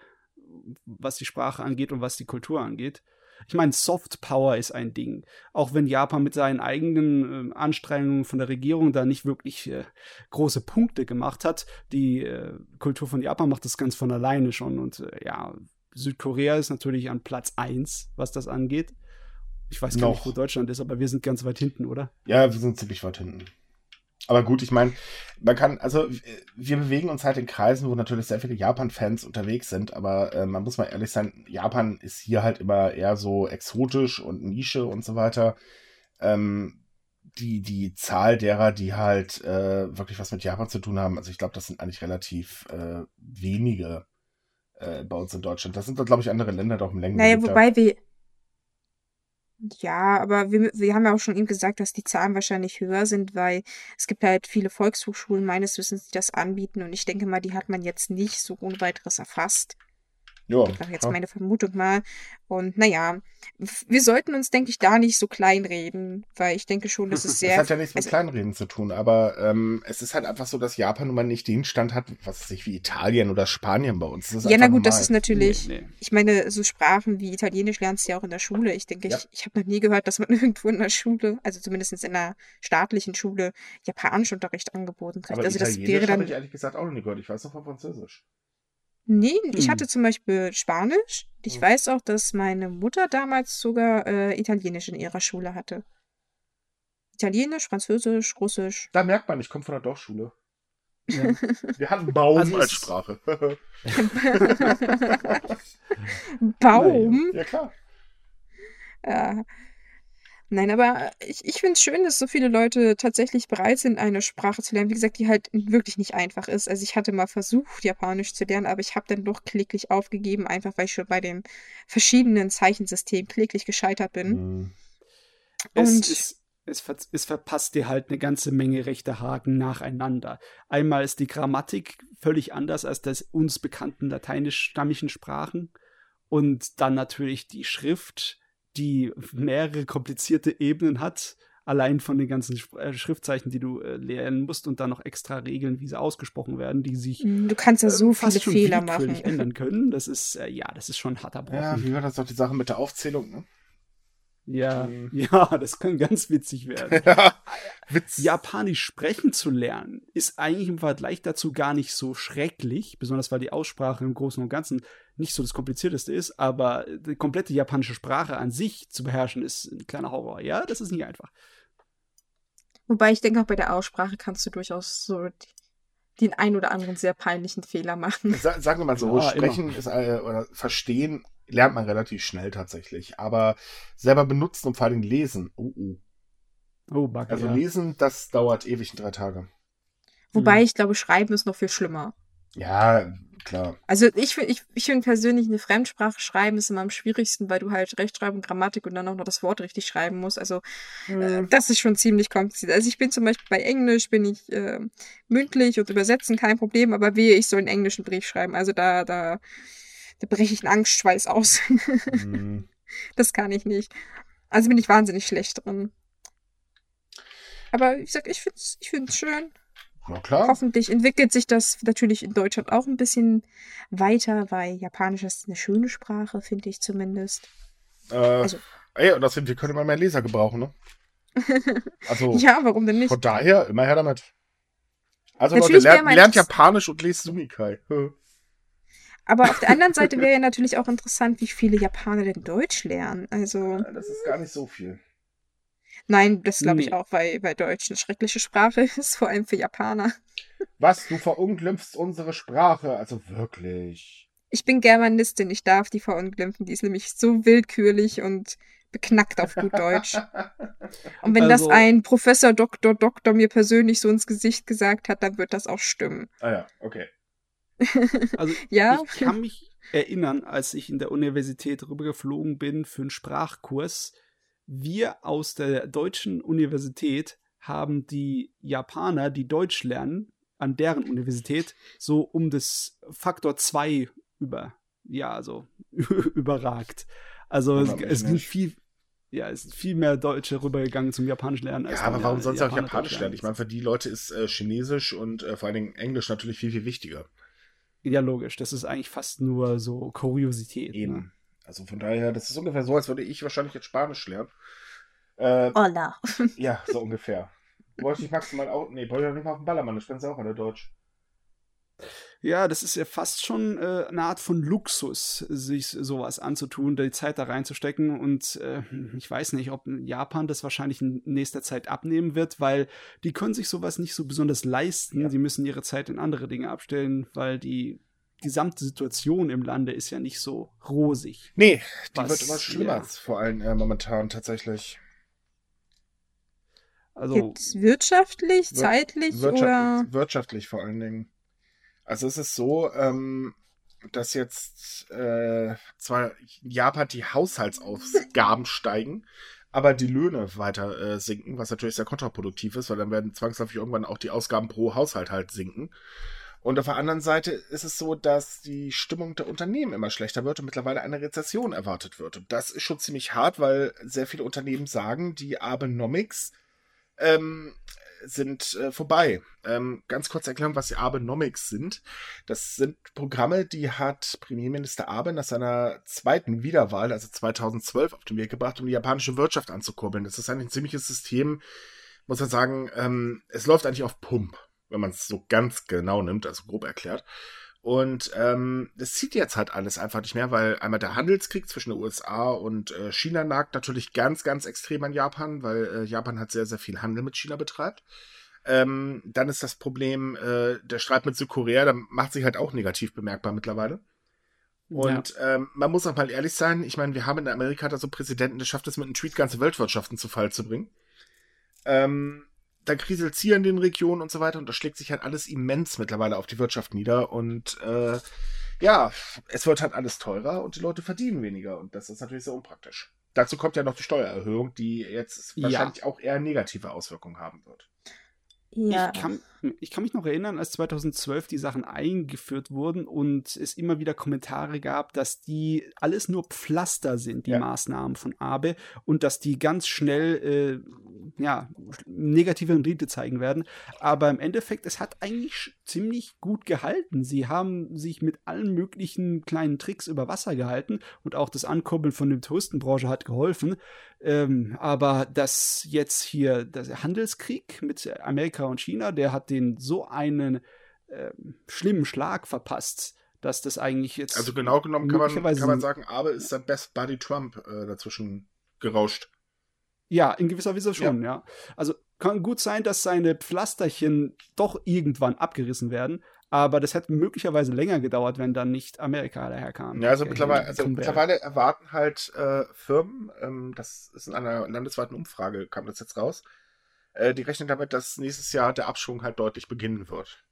was die Sprache angeht und was die Kultur angeht. Ich meine, Soft Power ist ein Ding. Auch wenn Japan mit seinen eigenen äh, Anstrengungen von der Regierung da nicht wirklich äh, große Punkte gemacht hat, die äh, Kultur von Japan macht das ganz von alleine schon. Und äh, ja, Südkorea ist natürlich an Platz 1, was das angeht. Ich weiß gar Noch. nicht, wo Deutschland ist, aber wir sind ganz weit hinten, oder? Ja, wir sind ziemlich weit hinten. Aber gut, ich meine, man kann, also wir bewegen uns halt in Kreisen, wo natürlich sehr viele Japan-Fans unterwegs sind, aber äh, man muss mal ehrlich sein, Japan ist hier halt immer eher so exotisch und Nische und so weiter. Ähm, die, die Zahl derer, die halt äh, wirklich was mit Japan zu tun haben, also ich glaube, das sind eigentlich relativ äh, wenige äh, bei uns in Deutschland. Das sind, glaube ich, andere Länder doch im Längen. Naja, wobei wir. Ja, aber wir, wir haben ja auch schon eben gesagt, dass die Zahlen wahrscheinlich höher sind, weil es gibt halt viele Volkshochschulen meines Wissens, die das anbieten und ich denke mal, die hat man jetzt nicht so ohne weiteres erfasst. Ja, Das war jetzt ja. meine Vermutung mal. Und naja, wir sollten uns, denke ich, da nicht so kleinreden, weil ich denke schon, dass es Das sehr. hat ja nichts mit also- Kleinreden zu tun, aber ähm, es ist halt einfach so, dass Japan nun mal nicht den Stand hat, was weiß ich, wie Italien oder Spanien bei uns. Das ist ja, na gut, das normal. ist natürlich. Nee, nee. Ich meine, so Sprachen wie Italienisch lernst du ja auch in der Schule. Ich denke, Ja. ich, ich habe noch nie gehört, dass man irgendwo in der Schule, also zumindest in einer staatlichen Schule, Japanischunterricht angeboten kriegt. Aber also das Italienisch wäre habe dann. ich ehrlich gesagt auch noch nie gehört. Ich weiß noch von Französisch. Nee, ich Hm. hatte zum Beispiel Spanisch. Ich Hm. weiß auch, dass meine Mutter damals sogar äh, Italienisch in ihrer Schule hatte. Italienisch, Französisch, Russisch. Da merkt man, ich komme von der Dorfschule. Ja. Wir hatten Baum Also als Sprache. Baum. ja, klar. Ja. Nein, aber ich, ich finde es schön, dass so viele Leute tatsächlich bereit sind, eine Sprache zu lernen. Wie gesagt, die halt wirklich nicht einfach ist. Also ich hatte mal versucht, Japanisch zu lernen, aber ich habe dann doch kläglich aufgegeben, einfach weil ich schon bei dem verschiedenen Zeichensystem kläglich gescheitert bin. Hm. Es, Und- ist, es, ver es verpasst dir halt eine ganze Menge rechte Haken nacheinander. Einmal ist die Grammatik völlig anders als das uns bekannten lateinisch-stammigen Sprachen. Und dann natürlich die Schrift, die mehrere komplizierte Ebenen hat. Allein von den ganzen Sp- äh, Schriftzeichen, die du äh, lernen musst und dann noch extra Regeln, wie sie ausgesprochen werden, die sich Mm, Du kannst ja äh, so fast viele schon Fehler machen. ändern können. Das ist, äh, ja, das ist schon ein harter Ja, Brocken. wie war das doch die Sache mit der Aufzählung, ne? Ja, Mhm. ja, das kann ganz witzig werden. Ja, Witz. Japanisch sprechen zu lernen, ist eigentlich im Vergleich dazu gar nicht so schrecklich, besonders weil die Aussprache im Großen und Ganzen nicht so das Komplizierteste ist, aber die komplette japanische Sprache an sich zu beherrschen, ist ein kleiner Horror. Ja, das ist nicht einfach. Wobei ich denke, auch bei der Aussprache kannst du durchaus so den ein oder anderen sehr peinlichen Fehler machen. Sa sagen wir mal so, Ja, sprechen ist, äh, oder verstehen lernt man relativ schnell tatsächlich. Aber selber benutzen und vor allem lesen, oh, oh. Oh, Bugger, Also ja. lesen, das dauert ewig in drei Tage. Wobei Mhm. ich glaube, Schreiben ist noch viel schlimmer. Ja, klar. Also ich, ich, ich finde persönlich eine Fremdsprache schreiben ist immer am schwierigsten, weil du halt Rechtschreibung, Grammatik und dann auch noch das Wort richtig schreiben musst. Also äh, das ist schon ziemlich kompliziert. Also ich bin zum Beispiel bei Englisch, bin ich äh, mündlich und übersetzen kein Problem, aber wehe, ich soll einen englischen Brief schreiben. Also da, da, da breche ich einen Angstschweiß aus. Hm. das kann ich nicht. Also bin ich wahnsinnig schlecht drin. Aber wie gesagt, ich finde es ich find's schön. Na klar. Hoffentlich entwickelt sich das natürlich in Deutschland auch ein bisschen weiter, weil Japanisch ist eine schöne Sprache, finde ich zumindest. Äh, also- ey, und außerdem, wir können immer mehr Leser gebrauchen, ne? Also, Ja, warum denn nicht? von daher, immer her damit. Also Natürlich Leute, lernt, lernt Japanisch und lest Sumikai. Aber auf der anderen Seite wäre ja natürlich auch interessant, wie viele Japaner denn Deutsch lernen. Also, Das ist gar nicht so viel. nein, das glaube ich Nee. auch, weil, weil Deutsch eine schreckliche Sprache ist, vor allem für Japaner. Was, du verunglimpfst unsere Sprache? Also wirklich. Ich bin Germanistin, ich darf die verunglimpfen. Die ist nämlich so willkürlich und beknackt auf gut Deutsch. Und wenn das Also- ein Professor Doktor Doktor mir persönlich so ins Gesicht gesagt hat, dann wird das auch stimmen. Ah ja, okay. Also Ja, ich kann mich erinnern, als ich in der Universität rübergeflogen bin für einen Sprachkurs. Wir aus der deutschen Universität haben die Japaner, die Deutsch lernen, an deren Universität so um das Faktor 2 über, ja, also überragt. Also es, es sind viel, ja, es sind viel mehr Deutsche rübergegangen zum Japanisch lernen. Ja, aber warum sonst auch Japanisch lernen? Ich meine, für die Leute ist äh, Chinesisch und äh, vor allen Dingen Englisch natürlich viel, viel wichtiger. Ja, logisch. Das ist eigentlich fast nur so Kuriosität. Ne? Eben. Also von daher, das ist ungefähr so, als würde ich wahrscheinlich jetzt Spanisch lernen. Äh, Hola. ja, so ungefähr. Wollte ich maximal auch. Nee, wollte ich nicht mal auf den Ballermann, das sprechen sie auch alle Deutsch. Ja, das ist ja fast schon äh, eine Art von Luxus, sich sowas anzutun, die Zeit da reinzustecken. Und äh, ich weiß nicht, ob Japan das wahrscheinlich in nächster Zeit abnehmen wird, weil die können sich sowas nicht so besonders leisten. Ja. Die müssen ihre Zeit in andere Dinge abstellen, weil die gesamte Situation im Lande ist ja nicht so rosig. Nee, die was, wird immer schlimmer, ja. vor allem äh, momentan tatsächlich. Also Jetzt wirtschaftlich, wir zeitlich wirtschaftlich, oder wirtschaftlich vor allen Dingen. Also es ist so, ähm, dass jetzt äh, zwar in Japan die Haushaltsausgaben steigen, aber die Löhne weiter äh, sinken, was natürlich sehr kontraproduktiv ist, weil dann werden zwangsläufig irgendwann auch die Ausgaben pro Haushalt halt sinken. Und auf der anderen Seite ist es so, dass die Stimmung der Unternehmen immer schlechter wird und mittlerweile eine Rezession erwartet wird. Und das ist schon ziemlich hart, weil sehr viele Unternehmen sagen, die Abenomics ähm, sind äh, vorbei. Ähm, ganz kurz erklären, was die Abenomics sind. Das sind Programme, die hat Premierminister Abe nach seiner zweiten Wiederwahl, also 2012, auf den Weg gebracht, um die japanische Wirtschaft anzukurbeln. Das ist ein ziemliches System, muss man sagen, ähm, es läuft eigentlich auf Pump, wenn man es so ganz genau nimmt, also grob erklärt. Und ähm, das zieht jetzt halt alles einfach nicht mehr, weil einmal der Handelskrieg zwischen den USA und äh, China nagt natürlich ganz, ganz extrem an Japan, weil äh, Japan hat sehr, sehr viel Handel mit China betreibt. Ähm, dann ist das Problem äh, der Streit mit Südkorea, da macht sich halt auch negativ bemerkbar mittlerweile. Und ja. ähm, man muss auch mal ehrlich sein, ich meine, wir haben in Amerika da so Präsidenten, der schafft es mit einem Tweet ganze Weltwirtschaften zu Fall zu bringen. Ähm, da kriselt hier in den Regionen und so weiter und das schlägt sich halt alles immens mittlerweile auf die Wirtschaft nieder und äh, ja, es wird halt alles teurer und die Leute verdienen weniger und das ist natürlich sehr unpraktisch. Dazu kommt ja noch die Steuererhöhung, die jetzt wahrscheinlich ja. auch eher negative Auswirkungen haben wird. Ja. Ich kann, ich kann mich noch erinnern, als 2012 die Sachen eingeführt wurden und es immer wieder Kommentare gab, dass die alles nur Pflaster sind, die ja. Maßnahmen von Abe, und dass die ganz schnell äh, ja, negative Rendite zeigen werden. Aber im Endeffekt, es hat eigentlich ziemlich gut gehalten. Sie haben sich mit allen möglichen kleinen Tricks über Wasser gehalten und auch das Ankurbeln von der Touristenbranche hat geholfen. Ähm, aber dass jetzt hier der Handelskrieg mit Amerika und China, der hat den so einen äh, schlimmen Schlag verpasst, dass das eigentlich jetzt. Also genau genommen kann man, kann man sagen, aber ist der Best Buddy Trump äh, dazwischen gerauscht. Ja, in gewisser Weise schon, ja. ja. Also kann gut sein, dass seine Pflasterchen doch irgendwann abgerissen werden, aber das hätte möglicherweise länger gedauert, wenn dann nicht Amerika daherkam. Ja, also, mittlerweile, also mittlerweile erwarten halt äh, Firmen, ähm, das ist in einer landesweiten Umfrage, kam das jetzt raus, äh, die rechnen damit, dass nächstes Jahr der Abschwung halt deutlich beginnen wird.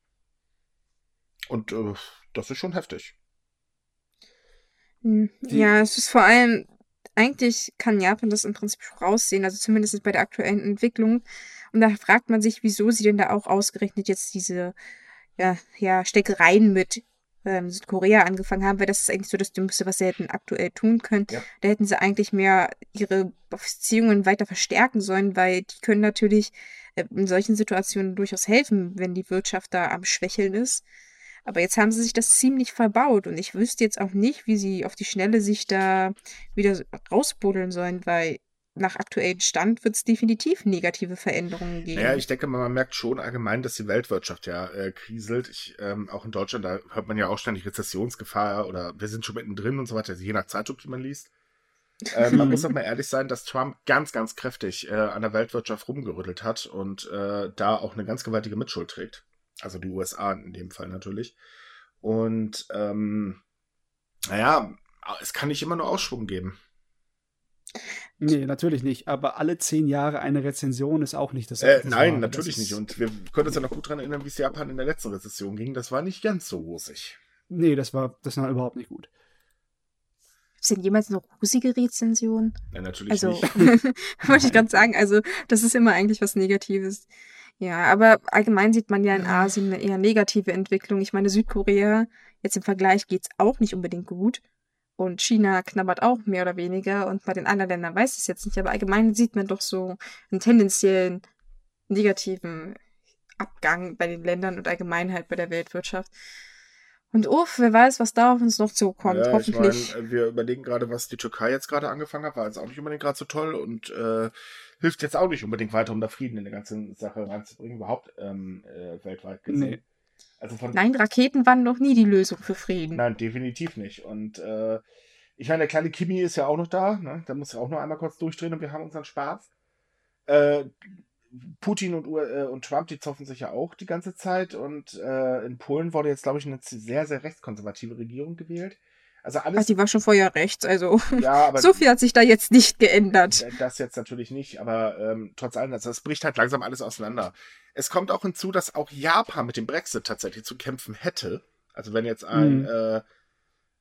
Und äh, das ist schon heftig. Hm, ja, es ist vor allem, eigentlich kann Japan das im Prinzip raussehen, also zumindest bei der aktuellen Entwicklung. Und da fragt man sich, wieso sie denn da auch ausgerechnet jetzt diese ja, ja, Steckereien mit ähm, Südkorea angefangen haben, weil das ist eigentlich so das Dümmste, was sie hätten aktuell tun können. Ja. Da hätten sie eigentlich mehr ihre Beziehungen weiter verstärken sollen, weil die können natürlich äh, in solchen Situationen durchaus helfen, wenn die Wirtschaft da am Schwächeln ist. Aber jetzt haben sie sich das ziemlich verbaut und ich wüsste jetzt auch nicht, wie sie auf die Schnelle sich da wieder rausbuddeln sollen, weil nach aktuellem Stand wird es definitiv negative Veränderungen geben. Ja, ich denke, man merkt schon allgemein, dass die Weltwirtschaft ja äh, kriselt. Ich, ähm, auch in Deutschland, da hört man ja auch ständig Rezessionsgefahr oder wir sind schon mittendrin und so weiter, je nach Zeitung, die man liest. äh, man muss auch mal ehrlich sein, dass Trump ganz, ganz kräftig äh, an der Weltwirtschaft rumgerüttelt hat und äh, da auch eine ganz gewaltige Mitschuld trägt. Also die USA in dem Fall natürlich. Und ähm, naja, es kann nicht immer nur Ausschwung geben. Nee, natürlich nicht. Aber alle zehn Jahre eine Rezension ist auch nicht das. Äh, nein, war. natürlich das nicht. Und wir können uns ja noch gut daran erinnern, wie es Japan in der letzten Rezession ging. Das war nicht ganz so rosig. Nee, das war, das war überhaupt nicht gut. Sind jemals noch rosige Rezensionen? Nein, natürlich also, nicht. wollte ich gerade sagen, also das ist immer eigentlich was Negatives. Ja, aber allgemein sieht man ja in Asien eine eher negative Entwicklung. Ich meine, Südkorea, jetzt im Vergleich geht es auch nicht unbedingt gut. Und China knabbert auch mehr oder weniger. Und bei den anderen Ländern weiß ich es jetzt nicht. Aber allgemein sieht man doch so einen tendenziellen negativen Abgang bei den Ländern und allgemein halt bei der Weltwirtschaft. Und uff, wer weiß, was da auf uns noch zukommt. Ja, Hoffentlich. Ich mein, wir überlegen gerade, was die Türkei jetzt gerade angefangen hat, war jetzt auch nicht unbedingt gerade so toll und äh, hilft jetzt auch nicht unbedingt weiter, um da Frieden in der ganzen Sache reinzubringen, überhaupt ähm, äh, weltweit gesehen. Nee. Also von, Nein, Raketen waren noch nie die Lösung für Frieden. Nein, definitiv nicht. Und äh, ich meine, der kleine Kimi ist ja auch noch da, ne? Da muss ja auch noch einmal kurz durchdrehen und wir haben unseren Spaß. Äh, Putin und, äh, und Trump, die zoffen sich ja auch die ganze Zeit und äh, in Polen wurde jetzt, glaube ich, eine sehr, sehr rechtskonservative Regierung gewählt. Also alles. Ach, die war schon vorher rechts, also ja, aber so viel hat sich da jetzt nicht geändert. Das jetzt natürlich nicht, aber ähm, trotz allem, also es bricht halt langsam alles auseinander. Es kommt auch hinzu, dass auch Japan mit dem Brexit tatsächlich zu kämpfen hätte. Also wenn jetzt ein mhm. äh,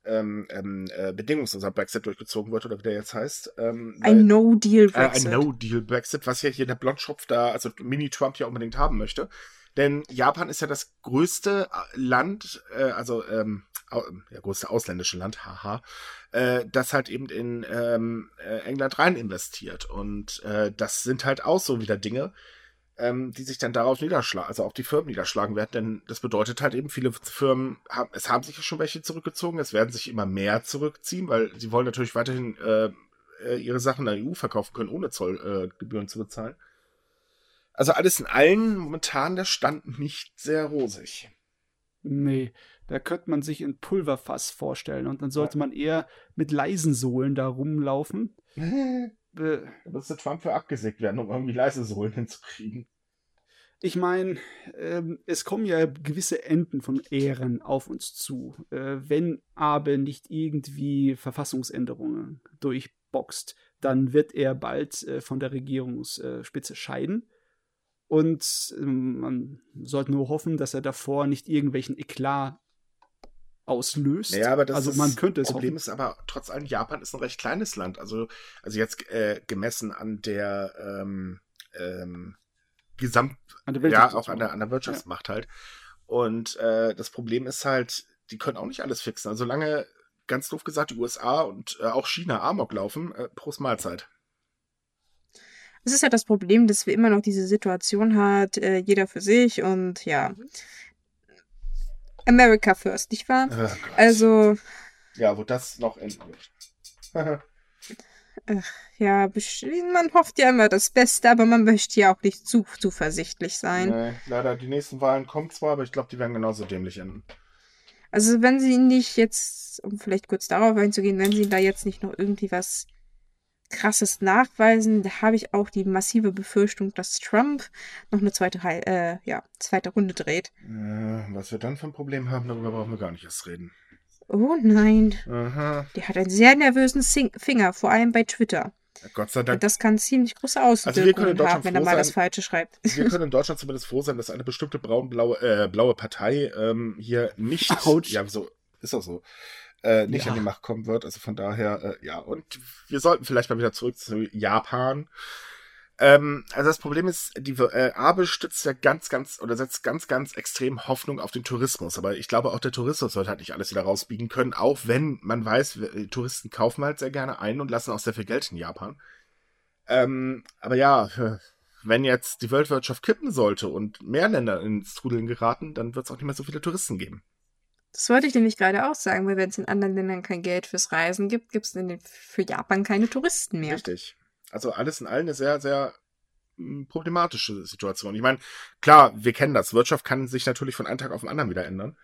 ähm, ähm, äh, bedingungsloser Brexit durchgezogen wird, oder wie der jetzt heißt. Ähm, ein No-Deal-Brexit. Äh, ein No-Deal-Brexit, was ja hier der Blondschopf da, also Mini-Trump ja unbedingt haben möchte. Denn Japan ist ja das größte äh, Land, äh, also ähm, ja, größte ausländische Land, haha, äh, das halt eben in ähm, äh, England rein investiert. Und äh, das sind halt auch so wieder Dinge, ähm, die sich dann darauf niederschlagen, also auf die Firmen niederschlagen werden, denn das bedeutet halt eben, viele Firmen haben, es haben sich ja schon welche zurückgezogen, es werden sich immer mehr zurückziehen, weil sie wollen natürlich weiterhin äh, äh ihre Sachen in der EU verkaufen können, ohne Zollgebühren äh, zu bezahlen. Also alles in allen momentan der Stand nicht sehr rosig. Nee, da könnte man sich ein Pulverfass vorstellen und dann sollte ja. man eher mit leisen Sohlen da rumlaufen. Da müsste Trump für abgesägt werden, um irgendwie leise Sohlen hinzukriegen. Ich meine, ähm, es kommen ja gewisse Enden von Ehren auf uns zu, äh, wenn aber nicht irgendwie Verfassungsänderungen durchboxt, dann wird er bald äh, von der Regierungsspitze scheiden. Und äh, man sollte nur hoffen, dass er davor nicht irgendwelchen Eklat auslöst. Ja, aber das also man könnte es Problem hoffen. ist aber trotz allem Japan ist ein recht kleines Land. Also also jetzt äh, gemessen an der ähm, ähm, Gesamt ja auch an der an der Wirtschaftsmacht ja. halt. Und äh, das Problem ist halt, die können auch nicht alles fixen. Also solange ganz doof gesagt die USA und äh, auch China Amok laufen, äh, Prost Mahlzeit. Es ist ja das Problem, dass wir immer noch diese Situation hat, äh, jeder für sich und ja. Mhm. America First, nicht wahr? Oh also. Ja, wo das noch enden wird. ja, man hofft ja immer das Beste, aber man möchte ja auch nicht zu zuversichtlich sein. Nee, leider, die nächsten Wahlen kommen zwar, aber ich glaube, die werden genauso dämlich enden. Also, wenn sie nicht jetzt, um vielleicht kurz darauf einzugehen, wenn sie da jetzt nicht noch irgendwie was krasses nachweisen, da habe ich auch die massive Befürchtung, dass Trump noch eine zweite, äh, ja, zweite Runde dreht. Äh, was wir dann für ein Problem haben, darüber brauchen wir gar nicht erst reden. Oh nein. Aha. Der hat einen sehr nervösen Sing Finger, vor allem bei Twitter. Gott sei Dank. Und das kann ziemlich große Auswirkungen also haben, wenn er mal sein, das Falsche schreibt. Wir können in Deutschland zumindest froh sein, dass eine bestimmte braun-blaue äh, blaue Partei ähm, hier nicht. Ouch. Ja, so ist auch so äh, nicht ja. an die Macht kommen wird. Also von daher, äh, ja. Und wir sollten vielleicht mal wieder zurück zu Japan. Ähm, also das Problem ist, die äh, Abe stützt ja ganz, ganz oder setzt ganz, ganz extrem Hoffnung auf den Tourismus. Aber ich glaube, auch der Tourismus sollte halt nicht alles wieder rausbiegen können, auch wenn man weiß, Touristen kaufen halt sehr gerne ein und lassen auch sehr viel Geld in Japan. Ähm, aber ja, wenn jetzt die Weltwirtschaft kippen sollte und mehr Länder ins Trudeln geraten, dann wird es auch nicht mehr so viele Touristen geben. Das wollte ich nämlich gerade auch sagen, weil wenn es in anderen Ländern kein Geld fürs Reisen gibt, gibt es für Japan keine Touristen mehr. Richtig. Also alles in allem eine sehr, sehr hm, problematische Situation. Ich meine, klar, wir kennen das. Wirtschaft kann sich natürlich von einem Tag auf den anderen wieder ändern.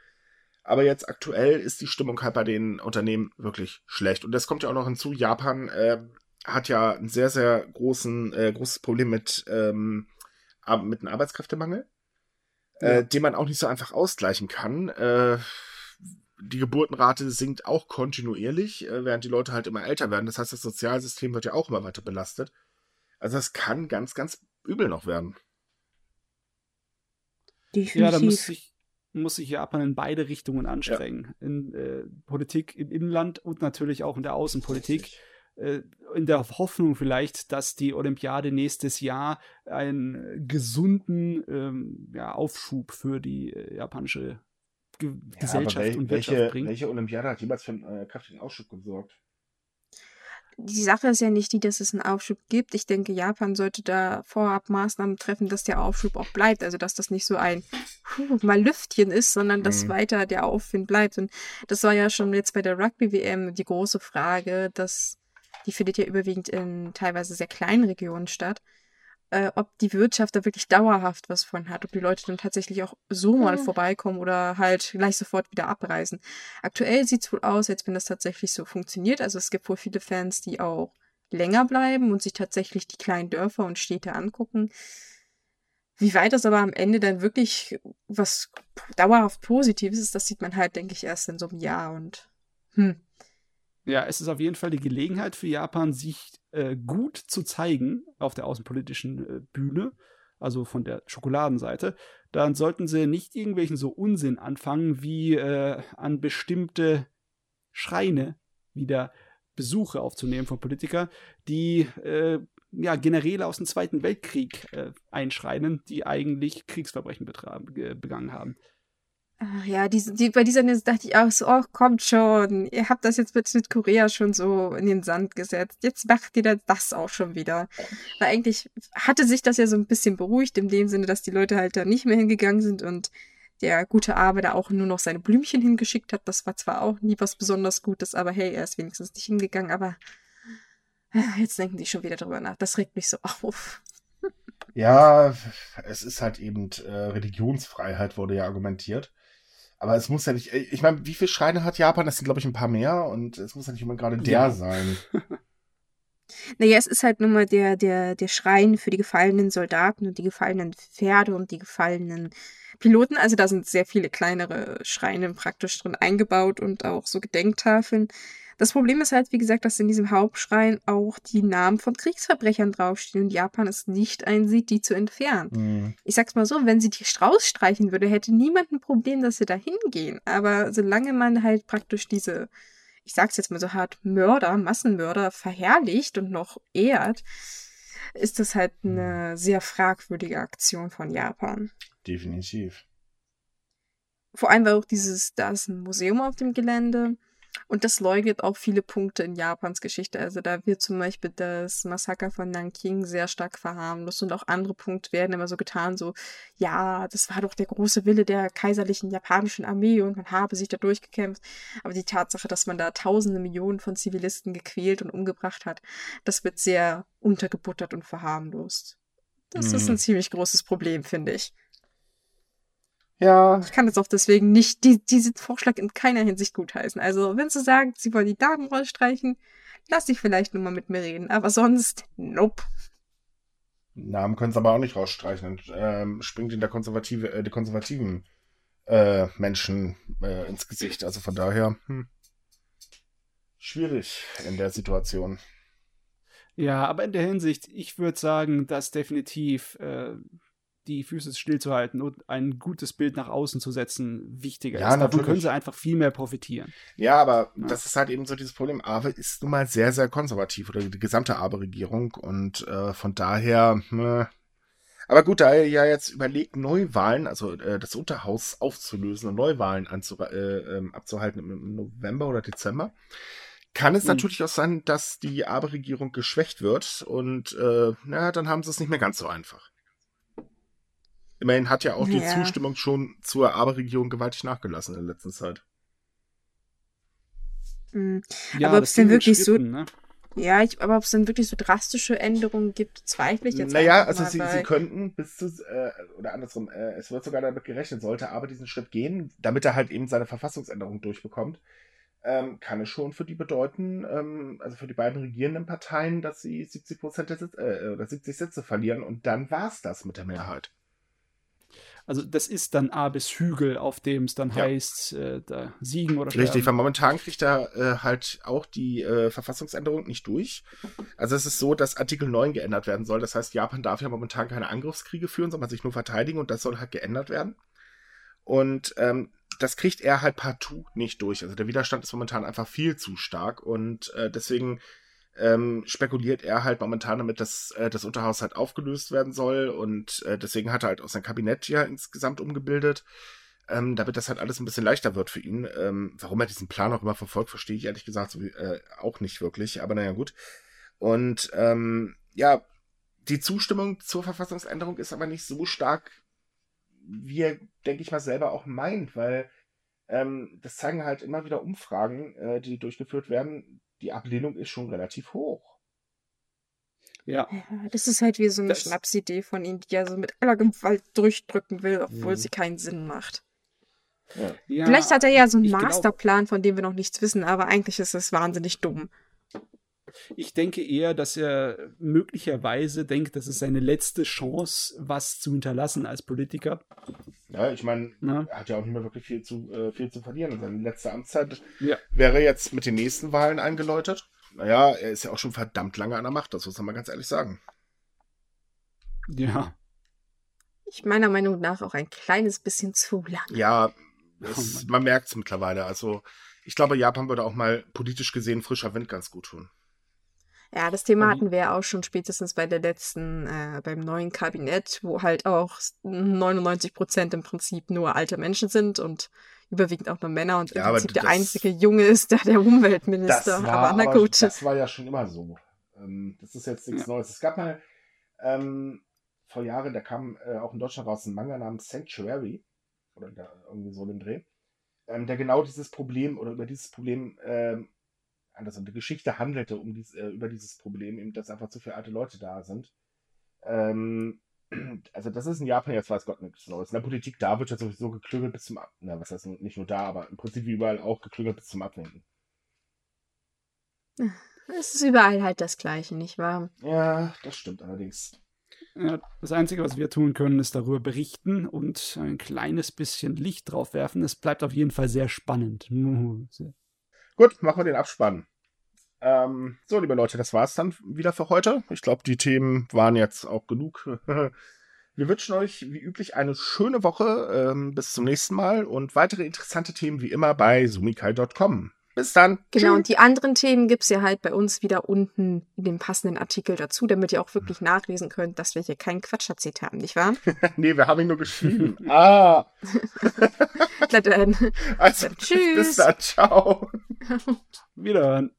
Aber jetzt aktuell ist die Stimmung halt bei den Unternehmen wirklich schlecht. Und das kommt ja auch noch hinzu. Japan äh, hat ja ein sehr, sehr großen, äh, großes Problem mit, ähm, mit einem Arbeitskräftemangel, ja. äh, den man auch nicht so einfach ausgleichen kann. Äh, die Geburtenrate sinkt auch kontinuierlich, äh, während die Leute halt immer älter werden. Das heißt, das Sozialsystem wird ja auch immer weiter belastet. Also das kann ganz, ganz übel noch werden. Definitiv. Ja, da muss sich, muss sich Japan in beide Richtungen anstrengen. Ja. In äh, Politik im Inland und natürlich auch in der Außenpolitik. Äh, in der Hoffnung vielleicht, dass die Olympiade nächstes Jahr einen gesunden ähm, ja, Aufschub für die äh, japanische Ge ja, Gesellschaft wel und Wirtschaft welche, bringt. Welche Olympiade hat jemals für einen äh, kräftigen Ausschub gesorgt? die Sache ist ja nicht die, dass es einen Aufschub gibt. Ich denke, Japan sollte da vorab Maßnahmen treffen, dass der Aufschub auch bleibt. Also, dass das nicht so ein puh, mal Lüftchen ist, sondern dass mhm. weiter der Aufwind bleibt. Und das war ja schon jetzt bei der Rugby-WM die große Frage, dass die findet ja überwiegend in teilweise sehr kleinen Regionen statt äh, ob die Wirtschaft da wirklich dauerhaft was von hat, ob die Leute dann tatsächlich auch so mal ja. vorbeikommen oder halt gleich sofort wieder abreisen. Aktuell sieht es wohl aus, als wenn das tatsächlich so funktioniert. Also es gibt wohl viele Fans, die auch länger bleiben und sich tatsächlich die kleinen Dörfer und Städte angucken. Wie weit das aber am Ende dann wirklich was dauerhaft Positives ist, das sieht man halt, denke ich, erst in so einem Jahr und hm. Ja, es ist auf jeden Fall die Gelegenheit für Japan, sich äh, gut zu zeigen auf der außenpolitischen äh, Bühne, also von der Schokoladenseite. Dann sollten sie nicht irgendwelchen so Unsinn anfangen, wie äh, an bestimmte Schreine wieder Besuche aufzunehmen von Politikern, die äh, ja, Generäle aus dem Zweiten Weltkrieg äh, einschreien, die eigentlich Kriegsverbrechen begangen haben. Ach ja, die, die, bei dieser News dachte ich auch so, oh, kommt schon, ihr habt das jetzt mit Südkorea schon so in den Sand gesetzt. Jetzt macht ihr das auch schon wieder. Weil eigentlich hatte sich das ja so ein bisschen beruhigt, in dem Sinne, dass die Leute halt da nicht mehr hingegangen sind und der gute Arbeiter auch nur noch seine Blümchen hingeschickt hat. Das war zwar auch nie was besonders Gutes, aber hey, er ist wenigstens nicht hingegangen. Aber jetzt denken die schon wieder drüber nach. Das regt mich so auf. Ja, es ist halt eben äh, Religionsfreiheit, wurde ja argumentiert. Aber es muss ja nicht, ich meine, wie viele Schreine hat Japan? Das sind, glaube ich, ein paar mehr und es muss ja nicht immer gerade der ja. sein. Naja, es ist halt nun mal der, der, der Schrein für die gefallenen Soldaten und die gefallenen Pferde und die gefallenen Piloten. Also da sind sehr viele kleinere Schreine praktisch drin eingebaut und auch so Gedenktafeln. Das Problem ist halt, wie gesagt, dass in diesem Hauptschrein auch die Namen von Kriegsverbrechern draufstehen und Japan es nicht einsieht, die zu entfernen. Mhm. Ich sag's mal so, wenn sie die Strauß streichen würde, hätte niemand ein Problem, dass sie da hingehen. Aber solange man halt praktisch diese, ich sag's jetzt mal so hart, Mörder, Massenmörder verherrlicht und noch ehrt, ist das halt eine mhm. sehr fragwürdige Aktion von Japan. Definitiv. Vor allem war auch dieses, da ist ein Museum auf dem Gelände und das leugnet auch viele Punkte in Japans Geschichte. Also da wird zum Beispiel das Massaker von Nanking sehr stark verharmlost und auch andere Punkte werden immer so getan, so, ja, das war doch der große Wille der kaiserlichen japanischen Armee und man habe sich da durchgekämpft. Aber die Tatsache, dass man da tausende Millionen von Zivilisten gequält und umgebracht hat, das wird sehr untergebuttert und verharmlost. Das mhm. ist ein ziemlich großes Problem, finde ich. Ja. Ich kann jetzt auch deswegen nicht die, diesen Vorschlag in keiner Hinsicht gutheißen. Also, wenn sie sagen, sie wollen die Daten rausstreichen, lass ich vielleicht nur mal mit mir reden. Aber sonst, nope. Namen können sie aber auch nicht rausstreichen. Ähm, springt in der konservative, äh, die konservativen äh, Menschen äh, ins Gesicht. Also von daher, hm, schwierig in der Situation. Ja, aber in der Hinsicht, ich würde sagen, dass definitiv äh, die Füße stillzuhalten und ein gutes Bild nach außen zu setzen, wichtiger ja, ist. Davon natürlich. können sie einfach viel mehr profitieren. Ja, aber ja. das ist halt eben so dieses Problem. Awe ist nun mal sehr, sehr konservativ oder die gesamte Awe-Regierung und äh, von daher. Äh, aber gut, da er ja jetzt überlegt, Neuwahlen, also äh, das Unterhaus aufzulösen und Neuwahlen äh, ähm, abzuhalten im November oder Dezember, kann es mhm. natürlich auch sein, dass die Abe-Regierung geschwächt wird und äh, na, dann haben sie es nicht mehr ganz so einfach. Immerhin hat ja auch ja. die Zustimmung schon zur Aber-Regierung gewaltig nachgelassen in der letzten Zeit. Mhm. Ja, aber ob es denn wirklich so. Ne? Ja, ich, aber ob es denn wirklich so drastische Änderungen gibt, zweifle ich jetzt. Naja, also sie, sie könnten bis zu, äh, oder andersrum, äh, es wird sogar damit gerechnet, sollte aber diesen Schritt gehen, damit er halt eben seine Verfassungsänderung durchbekommt, ähm, kann es schon für die bedeuten, ähm, also für die beiden regierenden Parteien, dass sie 70 Prozent äh, oder 70 Sitze verlieren und dann war es das mit der Mehrheit. Also das ist dann A bis Hügel, auf dem es dann ja. heißt, äh, da siegen oder sterben. Richtig, weil momentan kriegt er äh, halt auch die äh, Verfassungsänderung nicht durch. Also es ist so, dass Artikel 9 geändert werden soll. Das heißt, Japan darf ja momentan keine Angriffskriege führen, sondern sich nur verteidigen und das soll halt geändert werden. Und ähm, das kriegt er halt partout nicht durch. Also der Widerstand ist momentan einfach viel zu stark und äh, deswegen ähm, spekuliert er halt momentan damit, dass äh, das Unterhaus halt aufgelöst werden soll und äh, deswegen hat er halt auch sein Kabinett ja insgesamt umgebildet. ähm, damit das halt alles ein bisschen leichter wird für ihn. Ähm, warum er diesen Plan auch immer verfolgt, verstehe ich ehrlich gesagt so, äh, auch nicht wirklich, aber naja, gut. Und ähm, ja, die Zustimmung zur Verfassungsänderung ist aber nicht so stark, wie er, denke ich mal, selber auch meint, weil ähm, das zeigen halt immer wieder Umfragen, äh, die durchgeführt werden. Die Ablehnung ist schon relativ hoch. Ja. Das ist halt wie so eine das Schnapsidee von ihm, die er so mit aller Gewalt durchdrücken will, obwohl mhm. sie keinen Sinn macht. Ja. Vielleicht hat er ja so einen Masterplan, glaub... von dem wir noch nichts wissen, aber eigentlich ist es wahnsinnig dumm. Ich denke eher, dass er möglicherweise denkt, das ist seine letzte Chance, was zu hinterlassen als Politiker. Ja, ich meine, er hat ja auch nicht mehr wirklich viel zu, äh, viel zu verlieren. Seine letzte Amtszeit ja. wäre jetzt mit den nächsten Wahlen eingeläutet. Naja, er ist ja auch schon verdammt lange an der Macht, das muss man mal ganz ehrlich sagen. Ja. Ich meiner Meinung nach auch ein kleines bisschen zu lang. Ja, es, oh man merkt es mittlerweile. Also, ich glaube, Japan würde auch mal politisch gesehen frischer Wind ganz gut tun. Ja, das Thema hatten wir ja auch schon spätestens bei der letzten, äh, beim neuen Kabinett, wo halt auch 99 Prozent im Prinzip nur alte Menschen sind und überwiegend auch nur Männer und im ja, Prinzip der einzige Junge ist da der Umweltminister. Das war, aber na gut. das war ja schon immer so. Ähm, das ist jetzt nichts ja. Neues. Es gab mal ähm, vor Jahren, da kam äh, auch in Deutschland raus ein Manga namens Sanctuary oder irgendwie so den Dreh, ähm, der genau dieses Problem oder über dieses Problem ähm, anders eine Geschichte handelte um dies, äh, über dieses Problem, eben, dass einfach zu viele alte Leute da sind. Ähm, also das ist in Japan jetzt weiß Gott nichts Neues. In der Politik da wird ja sowieso geklügelt bis zum Ab na, was heißt nicht nur da, aber im Prinzip überall auch geklügelt bis zum Abwinken. Es ist überall halt das Gleiche, nicht wahr? Ja, das stimmt allerdings. Ja, das Einzige, was wir tun können, ist darüber berichten und ein kleines bisschen Licht drauf werfen. Es bleibt auf jeden Fall sehr spannend. Gut, machen wir den Abspann. Ähm, so, liebe Leute, das war's dann wieder für heute. Ich glaube, die Themen waren jetzt auch genug. Wir wünschen euch wie üblich eine schöne Woche. Ähm, bis zum nächsten Mal und weitere interessante Themen wie immer bei sumikai.com. Bis dann. Genau, Tschüss. und die anderen Themen gibt es ja halt bei uns wieder unten in dem passenden Artikel dazu, damit ihr auch wirklich nachlesen könnt, dass wir hier keinen Quatsch erzählt haben, nicht wahr? nee, wir haben ihn nur geschrieben. ah. dann, also, tschüss. Bis dann, ciao. Wiederhören.